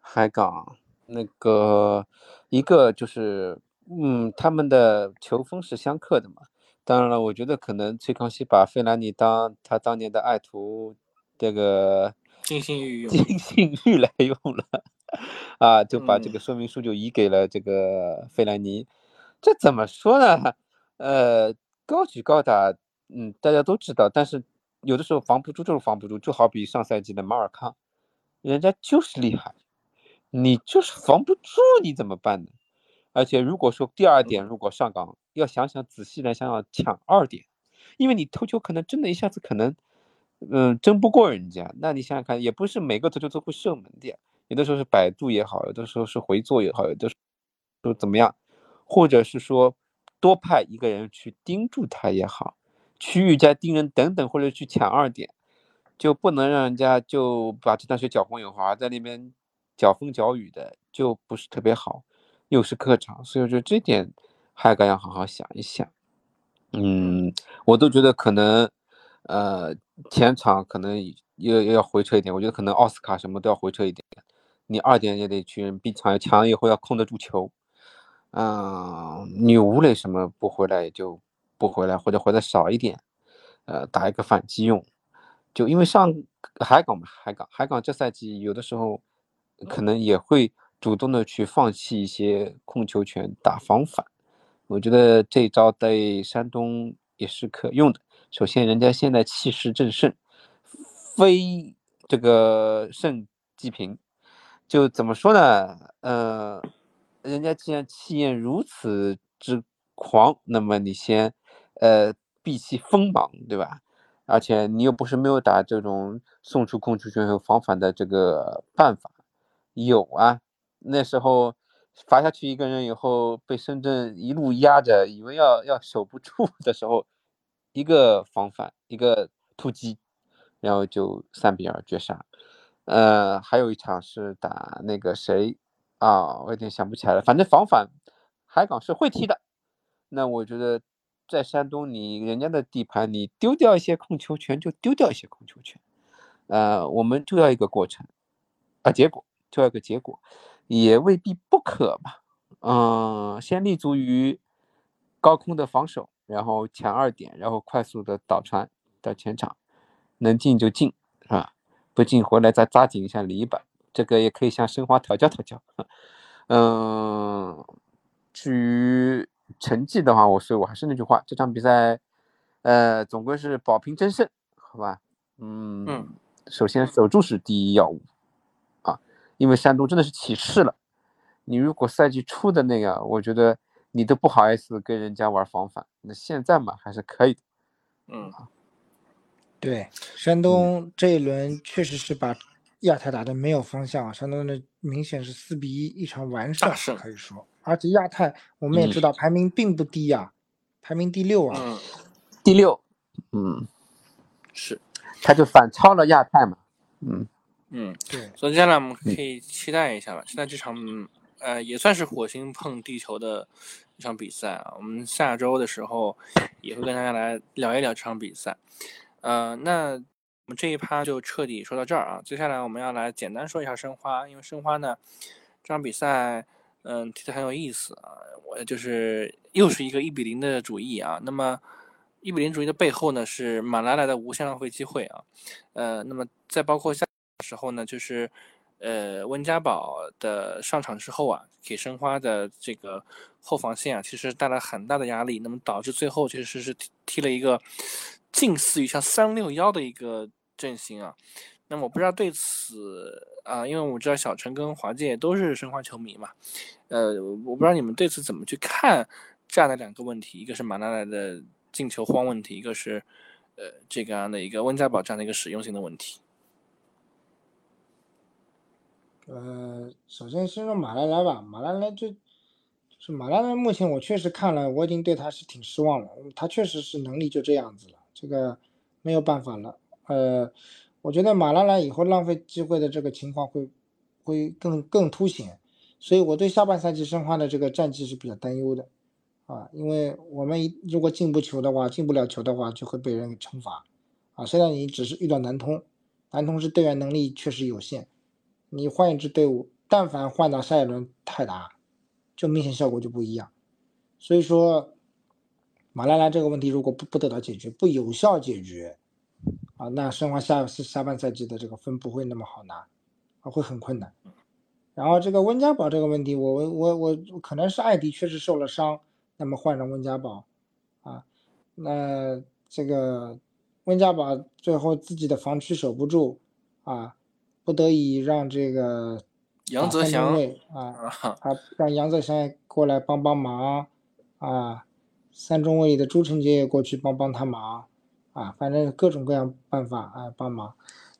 海港那个一个就是，嗯，他们的球风是相克的嘛。当然了，我觉得可能崔康熙把费兰尼当他当年的爱徒，这个金星玉用，金星玉来用了，啊，就把这个说明书就移给了这个费兰尼。这怎么说呢？呃，高举高打。嗯，大家都知道，但是有的时候防不住就是防不住，就好比上赛季的马尔康，人家就是厉害，你就是防不住，你怎么办呢？而且如果说第二点，如果上岗要想想仔细的想想抢二点，因为你头球可能真的一下子可能，嗯，争不过人家，那你想想看，也不是每个头球都会射门的，有的时候是摆渡也好，有的时候是回做也好，有的时候怎么样，或者是说多派一个人去盯住他也好。区域加盯人等等，或者去抢二点，就不能让人家就把这场球搅浑有花，在那边搅风搅雨的，就不是特别好。又是客场，所以我觉得这点还该要好好想一想。嗯，我都觉得可能，呃，前场可能要要回撤一点，我觉得可能奥斯卡什么都要回撤一点。你二点也得去逼抢，抢以后要控得住球。嗯，你吴磊什么不回来也就。不回来或者回来少一点，呃，打一个反击用，就因为上海港嘛，海港海港这赛季有的时候可能也会主动的去放弃一些控球权打防反，我觉得这一招对山东也是可用的。首先，人家现在气势正盛，非这个胜即平，就怎么说呢？呃，人家既然气焰如此之狂，那么你先。呃，避其锋芒，对吧？而且你又不是没有打这种送出控球权和防反的这个办法，有啊。那时候罚下去一个人以后，被深圳一路压着，以为要要守不住的时候，一个防反，一个突击，然后就三比二绝杀。呃，还有一场是打那个谁啊，我有点想不起来了。反正防反，海港是会踢的。那我觉得。在山东，你人家的地盘，你丢掉一些控球权就丢掉一些控球权，呃，我们就要一个过程，啊，结果就要一个结果，也未必不可吧，嗯，先立足于高空的防守，然后抢二点，然后快速的倒传到前场，能进就进，是吧？不进回来再扎紧一下篱笆，这个也可以向申花讨教讨教，嗯，至于。成绩的话，我所以我还是那句话，这场比赛，呃，总归是保平争胜，好吧？嗯嗯，首先守住是第一要务啊，因为山东真的是起势了。你如果赛季初的那个，我觉得你都不好意思跟人家玩防反，那现在嘛还是可以的。嗯，对，山东这一轮确实是把亚太打的没有方向，山东的明显是四比一一场完胜，可以说。而且亚太我们也知道排名并不低呀，排名第六啊，第六，嗯，是，他就反超了亚太嘛，嗯嗯，对，所以接下来我们可以期待一下吧，期待这场呃也算是火星碰地球的一场比赛啊，我们下周的时候也会跟大家来聊一聊这场比赛，呃，那我们这一趴就彻底说到这儿啊，接下来我们要来简单说一下申花，因为申花呢这场比赛。嗯，踢得很有意思啊！我就是又是一个一比零的主义啊。那么一比零主义的背后呢，是马拉来的无限浪费机会啊。呃，那么再包括下时候呢，就是呃温家宝的上场之后啊，给申花的这个后防线啊，其实带来很大的压力，那么导致最后其实是踢踢了一个近似于像三六幺的一个阵型啊。那么我不知道对此啊，因为我知道小陈跟华健都是申花球迷嘛，呃，我不知道你们对此怎么去看这样的两个问题，一个是马拉莱的进球荒问题，一个是呃这个样的一个温家宝这样的一个实用性的问题。呃，首先先说马拉莱吧，马拉莱就是马拉莱，目前我确实看了，我已经对他是挺失望了，他确实是能力就这样子了，这个没有办法了，呃。我觉得马拉莱以后浪费机会的这个情况会会更更凸显，所以我对下半赛季申花的这个战绩是比较担忧的，啊，因为我们如果进不球的话，进不了球的话，就会被人惩罚，啊，现在你只是遇到南通，南通是队员能力确实有限，你换一支队伍，但凡换到下一轮泰达，就明显效果就不一样，所以说马拉拉这个问题如果不不得到解决，不有效解决。啊，那申花下下半赛季的这个分不会那么好拿，啊，会很困难。然后这个温家宝这个问题，我我我我可能是艾迪确实受了伤，那么换成温家宝，啊，那这个温家宝最后自己的防区守不住，啊，不得已让这个杨泽祥 啊，他让杨泽祥过来帮帮忙，啊，三中卫的朱晨杰也过去帮帮他忙。啊，反正各种各样办法啊帮忙。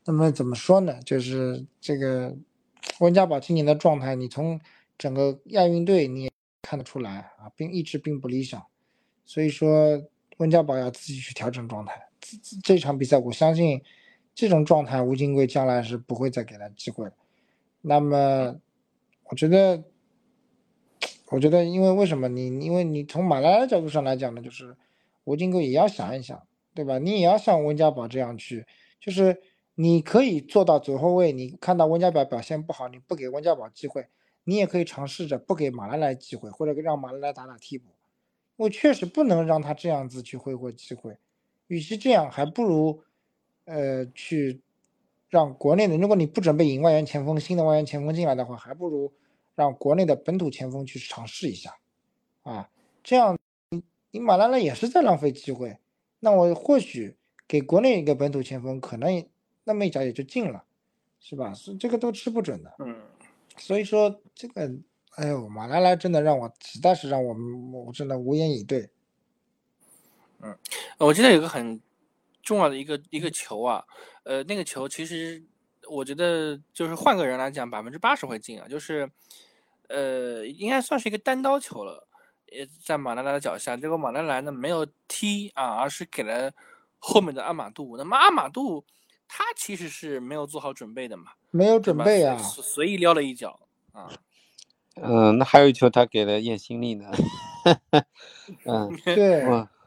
那么怎么说呢？就是这个温家宝今年的状态，你从整个亚运队你也看得出来啊，并一直并不理想。所以说温家宝要自己去调整状态。这这场比赛，我相信这种状态，吴金贵将来是不会再给他机会了。那么我觉得，我觉得因为为什么你？因为你从马拉的角度上来讲呢，就是吴金贵也要想一想。对吧？你也要像温家宝这样去，就是你可以做到左后卫。你看到温家宝表现不好，你不给温家宝机会，你也可以尝试着不给马拉莱机会，或者让马拉莱打打替补。我确实不能让他这样子去挥霍机会。与其这样，还不如，呃，去让国内的。如果你不准备引外援前锋，新的外援前锋进来的话，还不如让国内的本土前锋去尝试一下，啊，这样你你马拉拉也是在浪费机会。那我或许给国内一个本土前锋，可能那么一脚也就进了，是吧？是这个都吃不准的。嗯，所以说这个，哎呦，马拉拉真的让我实在是让我们，我真的无言以对。嗯，我记得有个很重要的一个一个球啊，呃，那个球其实我觉得就是换个人来讲，百分之八十会进啊，就是呃，应该算是一个单刀球了。也在马拉莱的脚下，结果马拉莱呢没有踢啊，而是给了后面的阿马杜。那么阿马杜他其实是没有做好准备的嘛，没有准备啊，随意撩了一脚啊。嗯，那还有一球他给了叶新力呢。嗯，对，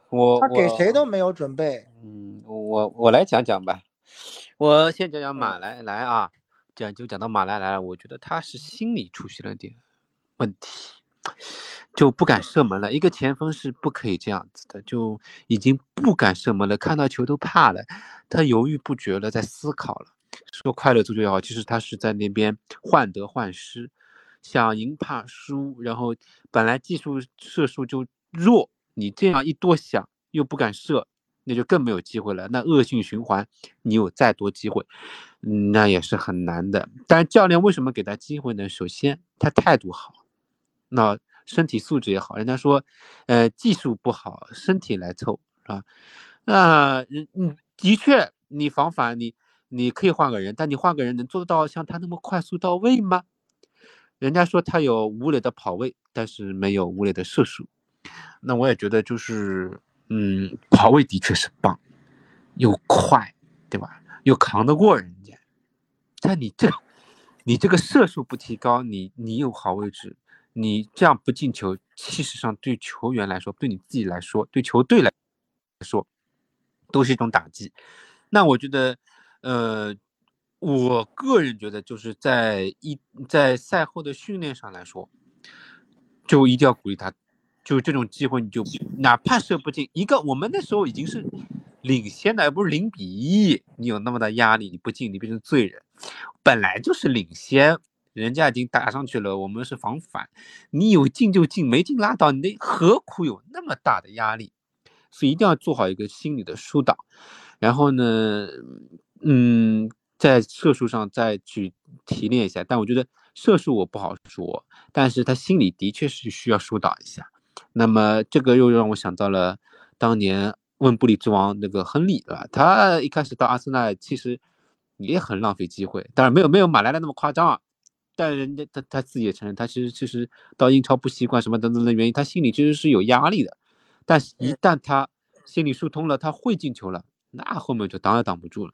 我他给谁都没有准备。嗯，我我来讲讲吧，我先讲讲马来来啊，讲就讲到马来来了，我觉得他是心理出现了点问题。就不敢射门了。一个前锋是不可以这样子的，就已经不敢射门了，看到球都怕了，他犹豫不决了，在思考了。说快乐足球也好，其实他是在那边患得患失，想赢怕输，然后本来技术射术就弱，你这样一多想又不敢射，那就更没有机会了。那恶性循环，你有再多机会，那也是很难的。但是教练为什么给他机会呢？首先他态度好。那身体素质也好，人家说，呃，技术不好，身体来凑，是吧？那人，嗯，的确，你防反，你你可以换个人，但你换个人能做到像他那么快速到位吗？人家说他有吴磊的跑位，但是没有吴磊的射术。那我也觉得就是，嗯，跑位的确是棒，又快，对吧？又扛得过人家。但你这，你这个射术不提高，你你有好位置。你这样不进球，事实上对球员来说，对你自己来说，对球队来说，都是一种打击。那我觉得，呃，我个人觉得，就是在一在赛后的训练上来说，就一定要鼓励他，就这种机会，你就哪怕射不进一个，我们那时候已经是领先的，而不是零比一，你有那么大压力，你不进，你变成罪人。本来就是领先，人家已经打上去了，我们是防反，你有进就进，没进拉倒，你何苦有那么大的压力？所以一定要做好一个心理的疏导，然后呢，嗯，在射术上再去提炼一下。但我觉得射术我不好说，但是他心里的确是需要疏导一下。那么这个又让我想到了当年问布里之王那个亨利，对吧？他一开始到阿森纳其实也很浪费机会，当然没有没有马莱莱那么夸张啊。但人家他他自己也承认，他其实其实到英超不习惯什么等等的原因，他心里其实是有压力的。但是，一旦他心里疏通了，他会进球了，那后面就挡也挡不住了。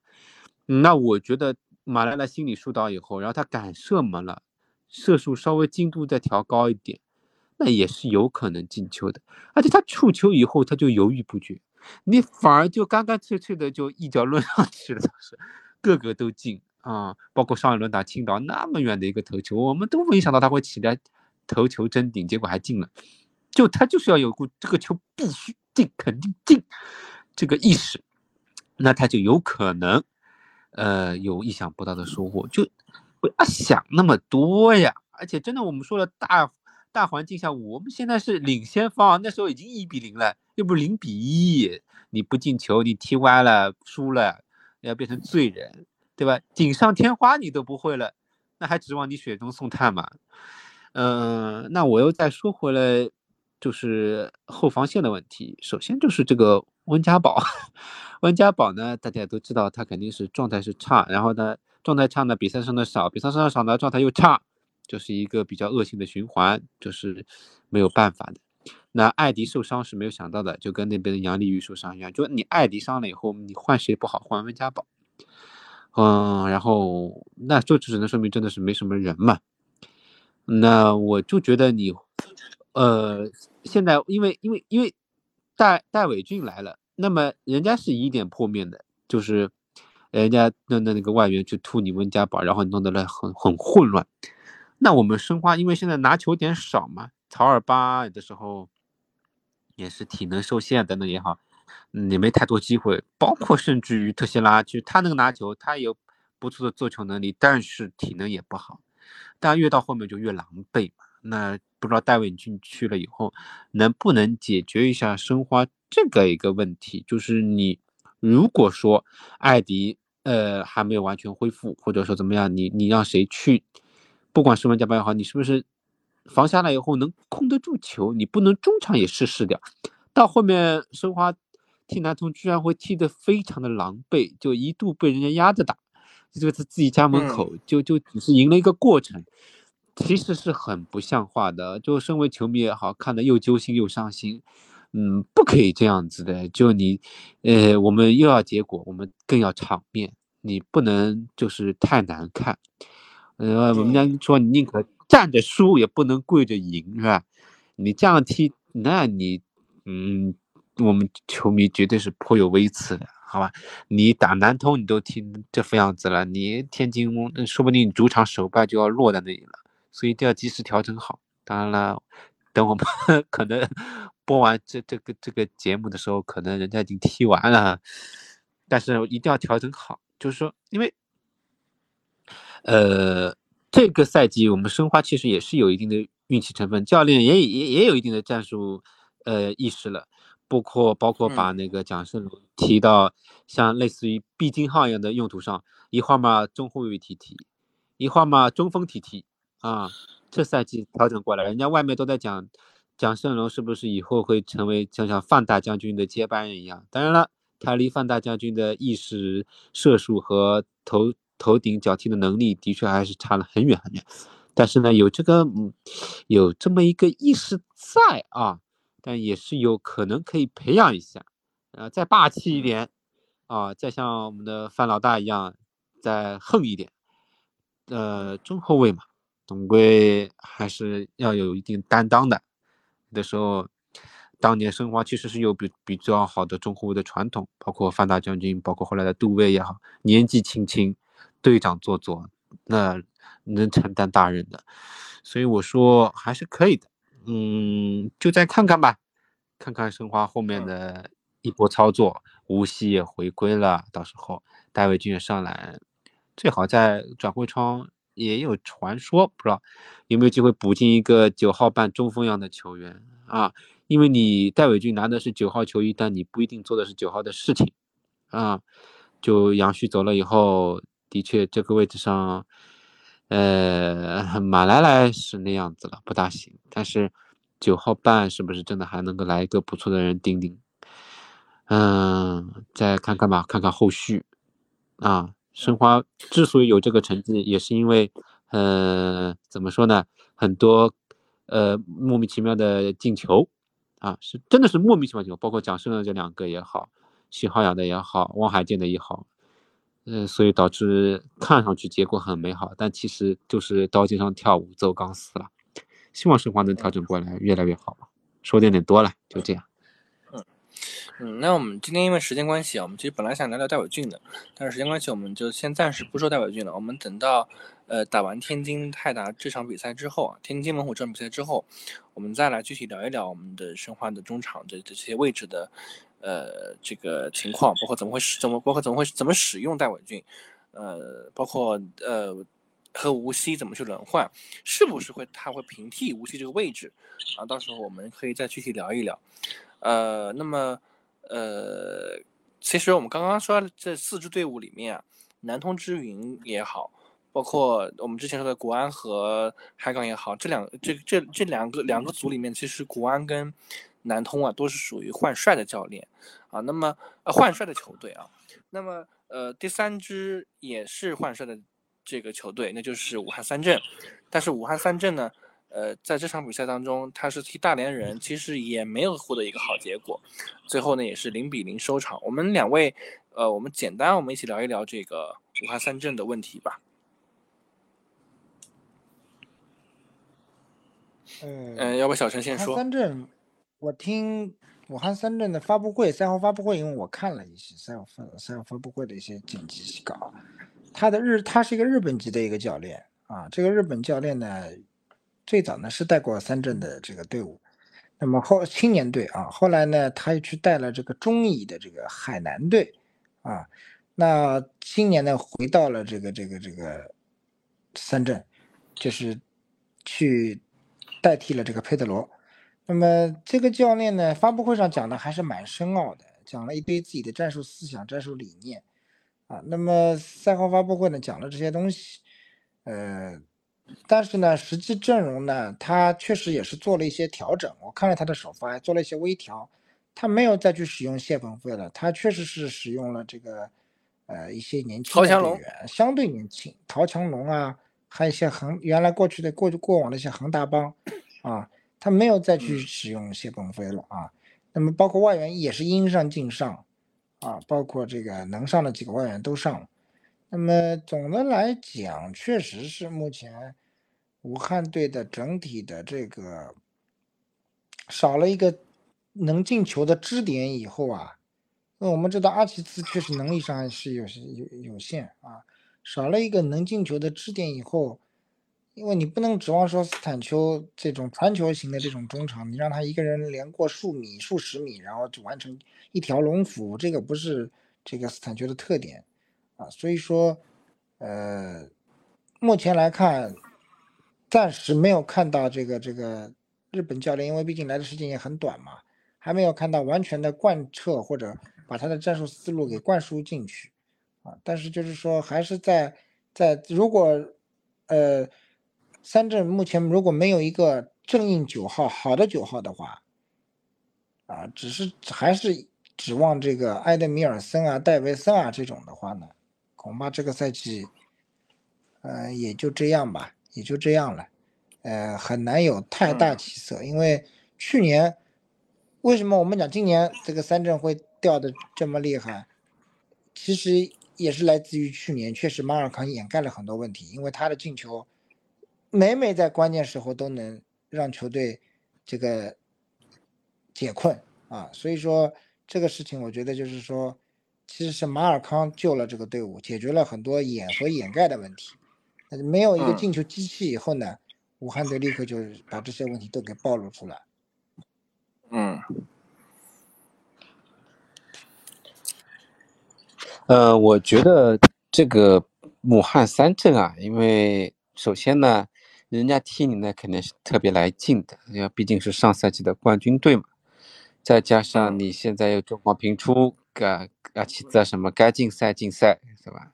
那我觉得马莱莱心理疏导以后，然后他敢射门了，射术稍微精度再调高一点。那也是有可能进球的，而且他触球以后他就犹豫不决，你反而就干干脆脆的就一脚抡上去了，是个个都进啊！包括上一轮打青岛那么远的一个头球，我们都没想到他会起来头球争顶，结果还进了。就他就是要有股这个球必须进，肯定进这个意识，那他就有可能呃有意想不到的收获，就不要想那么多呀！而且真的我们说了大。大环境下，我们现在是领先方，那时候已经一比零了，又不是零比一。你不进球，你踢歪了，输了，要变成罪人，对吧？锦上添花你都不会了，那还指望你雪中送炭吗？嗯，那我又再说回来，就是后防线的问题。首先就是这个温家宝，温家宝呢，大家都知道他肯定是状态是差，然后呢，状态差呢，比赛上的少，比赛上的少呢，状态又差。就是一个比较恶性的循环，就是没有办法的。那艾迪受伤是没有想到的，就跟那边的杨丽玉受伤一样，就你艾迪伤了以后，你换谁不好？换温家宝。嗯，然后那就只能说明真的是没什么人嘛。那我就觉得你，呃，现在因为因为因为戴戴伟俊来了，那么人家是以点破面的，就是人家那那那个外援去突你温家宝，然后弄得了很很混乱。那我们申花因为现在拿球点少嘛，曹尔巴有的时候也是体能受限等等也好，嗯，也没太多机会。包括甚至于特西拉，其实他那个拿球，他有不错的做球能力，但是体能也不好。但越到后面就越狼狈嘛。那不知道戴伟俊去了以后，能不能解决一下申花这个一个问题？就是你如果说艾迪呃还没有完全恢复，或者说怎么样，你你让谁去？不管是温家宝也好，你是不是防下来以后能控得住球？你不能中场也试试掉。到后面申花踢南通居然会踢得非常的狼狈，就一度被人家压着打，这个是自己家门口就就只是赢了一个过程，其实是很不像话的。就身为球迷也好看得又揪心又伤心，嗯，不可以这样子的。就你，呃，我们又要结果，我们更要场面，你不能就是太难看。呃，我们家说你宁可站着输，也不能跪着赢，是吧？你这样踢，那你，嗯，我们球迷绝对是颇有微词的，好吧？你打南通你都踢这副样子了，你天津说不定主场首败就要落在那里了，所以一定要及时调整好。当然了，等我们 可能播完这这个这个节目的时候，可能人家已经踢完了，但是一定要调整好，就是说，因为。呃，这个赛季我们申花其实也是有一定的运气成分，教练也也也有一定的战术呃意识了，包括包括把那个蒋胜龙提到像类似于毕金号一样的用途上，一会儿嘛中后卫踢踢，一会儿嘛中锋踢踢啊，这赛季调整过来，人家外面都在讲蒋胜龙是不是以后会成为像像范大将军的接班人一样，当然了，他离范大将军的意识、射术和投。头顶脚踢的能力的确还是差了很远很远，但是呢，有这个嗯，有这么一个意识在啊，但也是有可能可以培养一下，呃，再霸气一点啊，再像我们的范老大一样，再横一点，呃，中后卫嘛，总归还是要有一定担当的。的时候，当年申花其实是有比比较好的中后卫的传统，包括范大将军，包括后来的杜威也好，年纪轻轻。队长做做，那能承担大任的，所以我说还是可以的，嗯，就再看看吧，看看申花后面的一波操作，无锡也回归了，到时候戴伟军也上来，最好在转会窗也有传说，不知道有没有机会补进一个九号半中锋一样的球员啊？因为你戴伟俊拿的是九号球衣，但你不一定做的是九号的事情啊。就杨旭走了以后，的确这个位置上，呃，马来来是那样子了，不大行。但是九号半是不是真的还能够来一个不错的人顶顶？嗯，再看看吧，看看后续啊。申花之所以有这个成绩，也是因为，呃，怎么说呢？很多呃莫名其妙的进球啊，是真的是莫名其妙进球，包括蒋胜的这两个也好。徐浩洋的也好，汪海建的也好，嗯，所以导致看上去结果很美好，但其实就是刀尖上跳舞走钢丝了。希望申花能调整过来，越来越好吧。说的有点多了，就这样。嗯嗯，那我们今天因为时间关系啊，我们其实本来想聊聊戴伟俊的，但是时间关系，我们就先暂时不说戴伟俊了。我们等到呃打完天津泰达这场比赛之后啊，天津猛虎这场比赛之后，我们再来具体聊一聊我们的申花的中场的这些位置的。呃，这个情况包括怎么会使怎么包括怎么会怎么使用戴伟俊，呃，包括呃和无锡怎么去轮换，是不是会他会平替无锡这个位置啊？到时候我们可以再具体聊一聊。呃，那么呃，其实我们刚刚说这四支队伍里面啊，南通之云也好，包括我们之前说的国安和海港也好，这两这这这两个两个组里面，其实国安跟南通啊，都是属于换帅的教练啊，那么呃换帅的球队啊，那么呃第三支也是换帅的这个球队，那就是武汉三镇，但是武汉三镇呢，呃在这场比赛当中，他是踢大连人，其实也没有获得一个好结果，最后呢也是零比零收场。我们两位，呃，我们简单我们一起聊一聊这个武汉三镇的问题吧。嗯，要不小陈先说。三镇。我听武汉三镇的发布会，赛后发布会，因为我看了一些赛后发赛后发布会的一些剪辑稿，他的日他是一个日本籍的一个教练啊，这个日本教练呢，最早呢是带过三镇的这个队伍，那么后青年队啊，后来呢他又去带了这个中乙的这个海南队啊，那今年呢回到了这个这个这个三镇，就是去代替了这个佩德罗。那么这个教练呢，发布会上讲的还是蛮深奥的，讲了一堆自己的战术思想、战术理念，啊，那么赛后发布会呢讲了这些东西，呃，但是呢，实际阵容呢，他确实也是做了一些调整。我看了他的首发，做了一些微调，他没有再去使用谢鹏飞了，他确实是使用了这个，呃，一些年轻的队员，相对年轻，陶强龙啊，还有一些恒原来过去的过过往的一些恒大帮，啊。他没有再去使用谢鹏飞了啊，那么包括外援也是应上尽上，啊，包括这个能上的几个外援都上了。那么总的来讲，确实是目前武汉队的整体的这个少了一个能进球的支点以后啊，那我们知道阿奇兹确实能力上是有有有限啊，少了一个能进球的支点以后。因为你不能指望说斯坦丘这种传球型的这种中场，你让他一个人连过数米、数十米，然后就完成一条龙服务，这个不是这个斯坦丘的特点啊。所以说，呃，目前来看，暂时没有看到这个这个日本教练，因为毕竟来的时间也很短嘛，还没有看到完全的贯彻或者把他的战术思路给灌输进去啊。但是就是说，还是在在如果呃。三镇目前如果没有一个正印九号好的九号的话，啊，只是还是指望这个埃德米尔森啊、戴维森啊这种的话呢，恐怕这个赛季，呃，也就这样吧，也就这样了，呃，很难有太大起色。因为去年为什么我们讲今年这个三镇会掉的这么厉害，其实也是来自于去年确实马尔康掩盖了很多问题，因为他的进球。每每在关键时候都能让球队这个解困啊，所以说这个事情我觉得就是说，其实是马尔康救了这个队伍，解决了很多掩和掩盖的问题。没有一个进球机器以后呢，武汉队立刻就把这些问题都给暴露出来。嗯，呃，我觉得这个武汉三镇啊，因为首先呢，人家踢你那肯定是特别来劲的，因为毕竟是上赛季的冠军队嘛，再加上你现在又状况频出，该啊其次什么该竞赛竞赛是吧？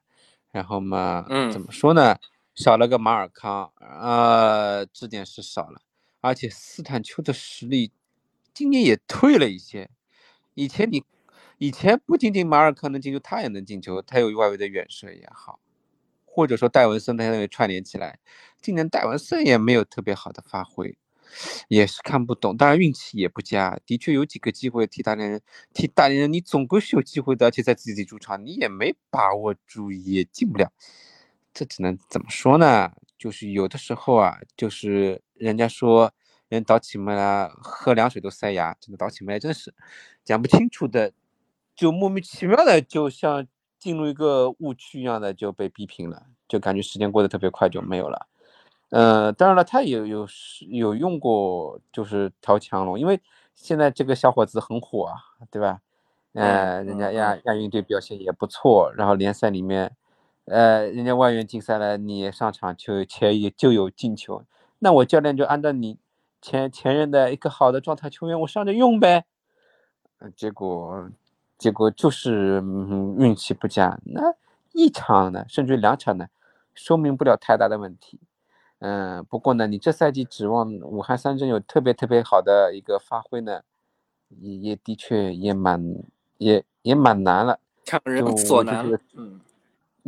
然后嘛，嗯怎么说呢？少了个马尔康，呃，这点是少了，而且斯坦丘的实力今年也退了一些。以前你，以前不仅仅马尔康能进球，他也能进球，他有外围的远射也好，或者说戴文森他那个串联起来，今年戴文森也没有特别好的发挥，也是看不懂。当然运气也不佳，的确有几个机会踢大连人，踢大连人你总归是有机会的，而且在自己主场你也没把握住，也进不了。这只能怎么说呢？就是有的时候啊，就是人家说人倒起霉来喝凉水都塞牙，真的倒起霉来真是讲不清楚的，就莫名其妙的就像进入一个误区一样的就被逼平了，就感觉时间过得特别快就没有了。呃，当然了，他也有是有用过，就是调强龙，因为现在这个小伙子很火啊，对吧？呃，人家嗯亚亚运队表现也不错，然后联赛里面。呃，人家外援禁赛了，你上场就前也就有进球，那我教练就按照你前前任的一个好的状态球员，我上着用呗。嗯，结果结果就是、嗯、运气不佳，那一场呢，甚至两场呢，说明不了太大的问题。嗯、不过呢，你这赛季指望武汉三镇有特别特别好的一个发挥呢，也也的确也蛮也也蛮难了。强人所难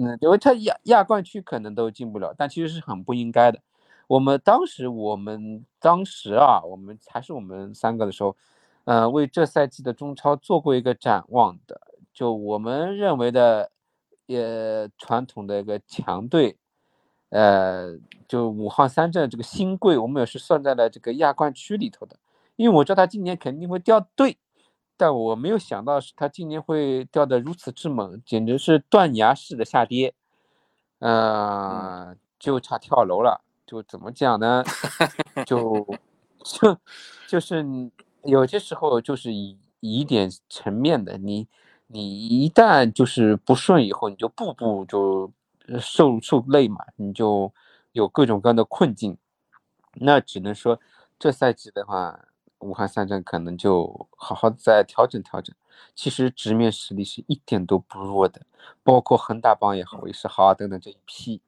嗯，因为他亚亚冠区可能都进不了，但其实是很不应该的。我们当时，我们当时啊，我们还是我们三个的时候，呃，为这赛季的中超做过一个展望的。就我们认为的，呃，传统的一个强队，呃，就武汉三镇这个新贵，我们也是算在了这个亚冠区里头的。因为我知道他今年肯定会掉队，但我没有想到是他今年会掉的如此之猛，简直是断崖式的下跌，呃，就差跳楼了。就怎么讲呢？就 就就是你有些时候就是以以点层面的，你你一旦就是不顺以后，你就步步就受受累嘛，你就有各种各样的困境。那只能说这赛季的话，武汉三镇可能就好好再调整调整。其实直面实力是一点都不弱的，包括恒大帮也好，也是豪啊等等这一批，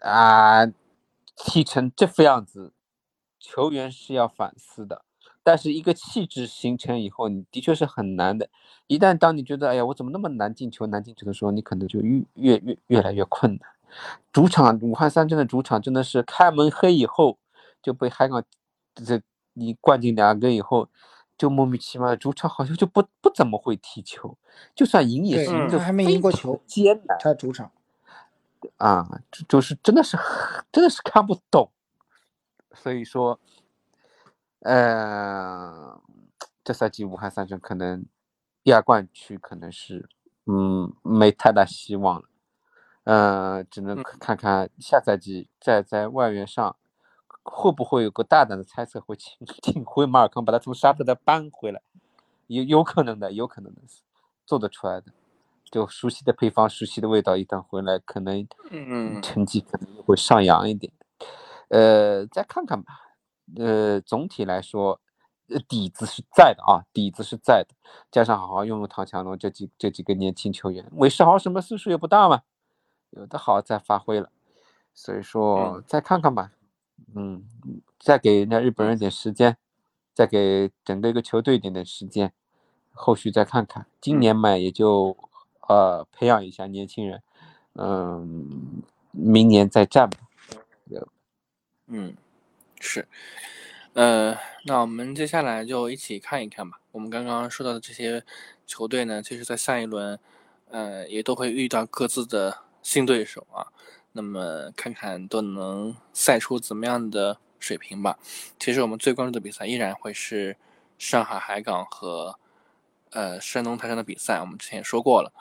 啊，踢成这副样子，球员是要反思的。但是一个气质形成以后，你的确是很难的。一旦当你觉得哎呀我怎么那么难进球难进球的时候，你可能就越越越越来越困难。主场武汉三镇的主场真的是开门黑以后就被海港这你灌进两个以后，就莫名其妙的主场好像就不不怎么会踢球，就算赢也对是赢的还没赢过球艰难他主场，啊，就就是真的是真的是看不懂，所以说，呃，这赛季武汉三镇可能亚冠区可能是嗯没太大希望了，呃，只能嗯看看下赛季再在外援上会不会有个大胆的猜测，会请 请回马尔康把他从沙特再搬回来，有有可能的，有可能的，做得出来的。就熟悉的配方、熟悉的味道，一旦回来，可能嗯成绩可能会上扬一点。呃，再看看吧。呃，总体来说，呃，底子是在的啊，底子是在的。加上好好用用唐强龙这几这几个年轻球员，韦世豪什么岁数也不大嘛，有的好再发挥了。所以说，再看看吧。嗯，再给人家日本人点时间，再给整个一个球队一点点时间，后续再看看。今年嘛，也就呃培养一下年轻人，嗯，明年再战吧。嗯，是，呃，那我们接下来就一起看一看吧。我们刚刚说到的这些球队呢，其实在下一轮，呃，也都会遇到各自的新对手啊。那么看看都能赛出怎么样的水平吧。其实我们最关注的比赛依然会是上海海港和呃山东泰山的比赛，我们之前也说过了。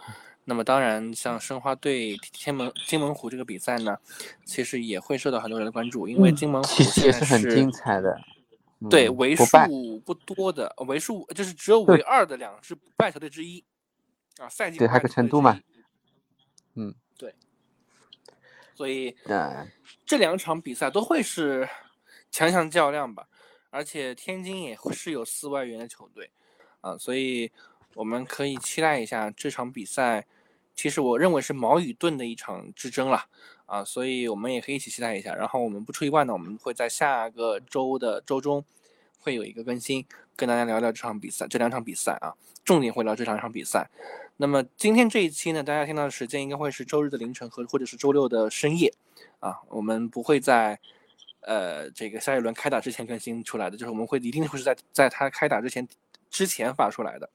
那么当然，像申花对天门金门虎这个比赛呢，其实也会受到很多人的关注，因为嗯金门虎其实也是很精彩的。对，嗯为数不多的，呃为数就是只有对唯二的两支不败球队之一啊，赛季对还有个成都嘛，嗯，对，所以嗯，这两场比赛都会是强强较量吧。而且天津也是有四外援的球队啊，所以我们可以期待一下这场比赛。其实我认为是矛与盾的一场之争了啊，所以我们也可以一起期待一下。然后我们不出意外呢，我们会在下个周的周中会有一个更新，跟大家聊聊这场比赛，这两场比赛啊，重点会聊这两场比赛。那么今天这一期呢，大家听到的时间应该会是周日的凌晨和或者是周六的深夜啊，我们不会在呃这个下一轮开打之前更新出来的，就是我们会一定会是在在他开打之前之前发出来的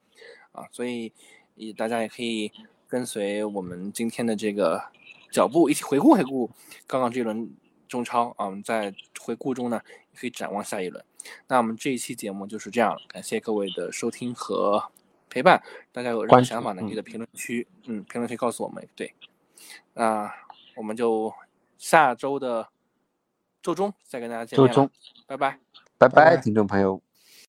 啊，所以也大家也可以。跟随我们今天的这个脚步，一起回顾回顾刚刚这一轮中超啊，我们在回顾中呢，可以展望下一轮。那我们这一期节目就是这样了，感谢各位的收听和陪伴。大家有任何想法呢，可以在评论区，嗯，评论区告诉我们。对，那我们就下周的周中再跟大家见面。周中，拜拜，拜拜，听众朋友。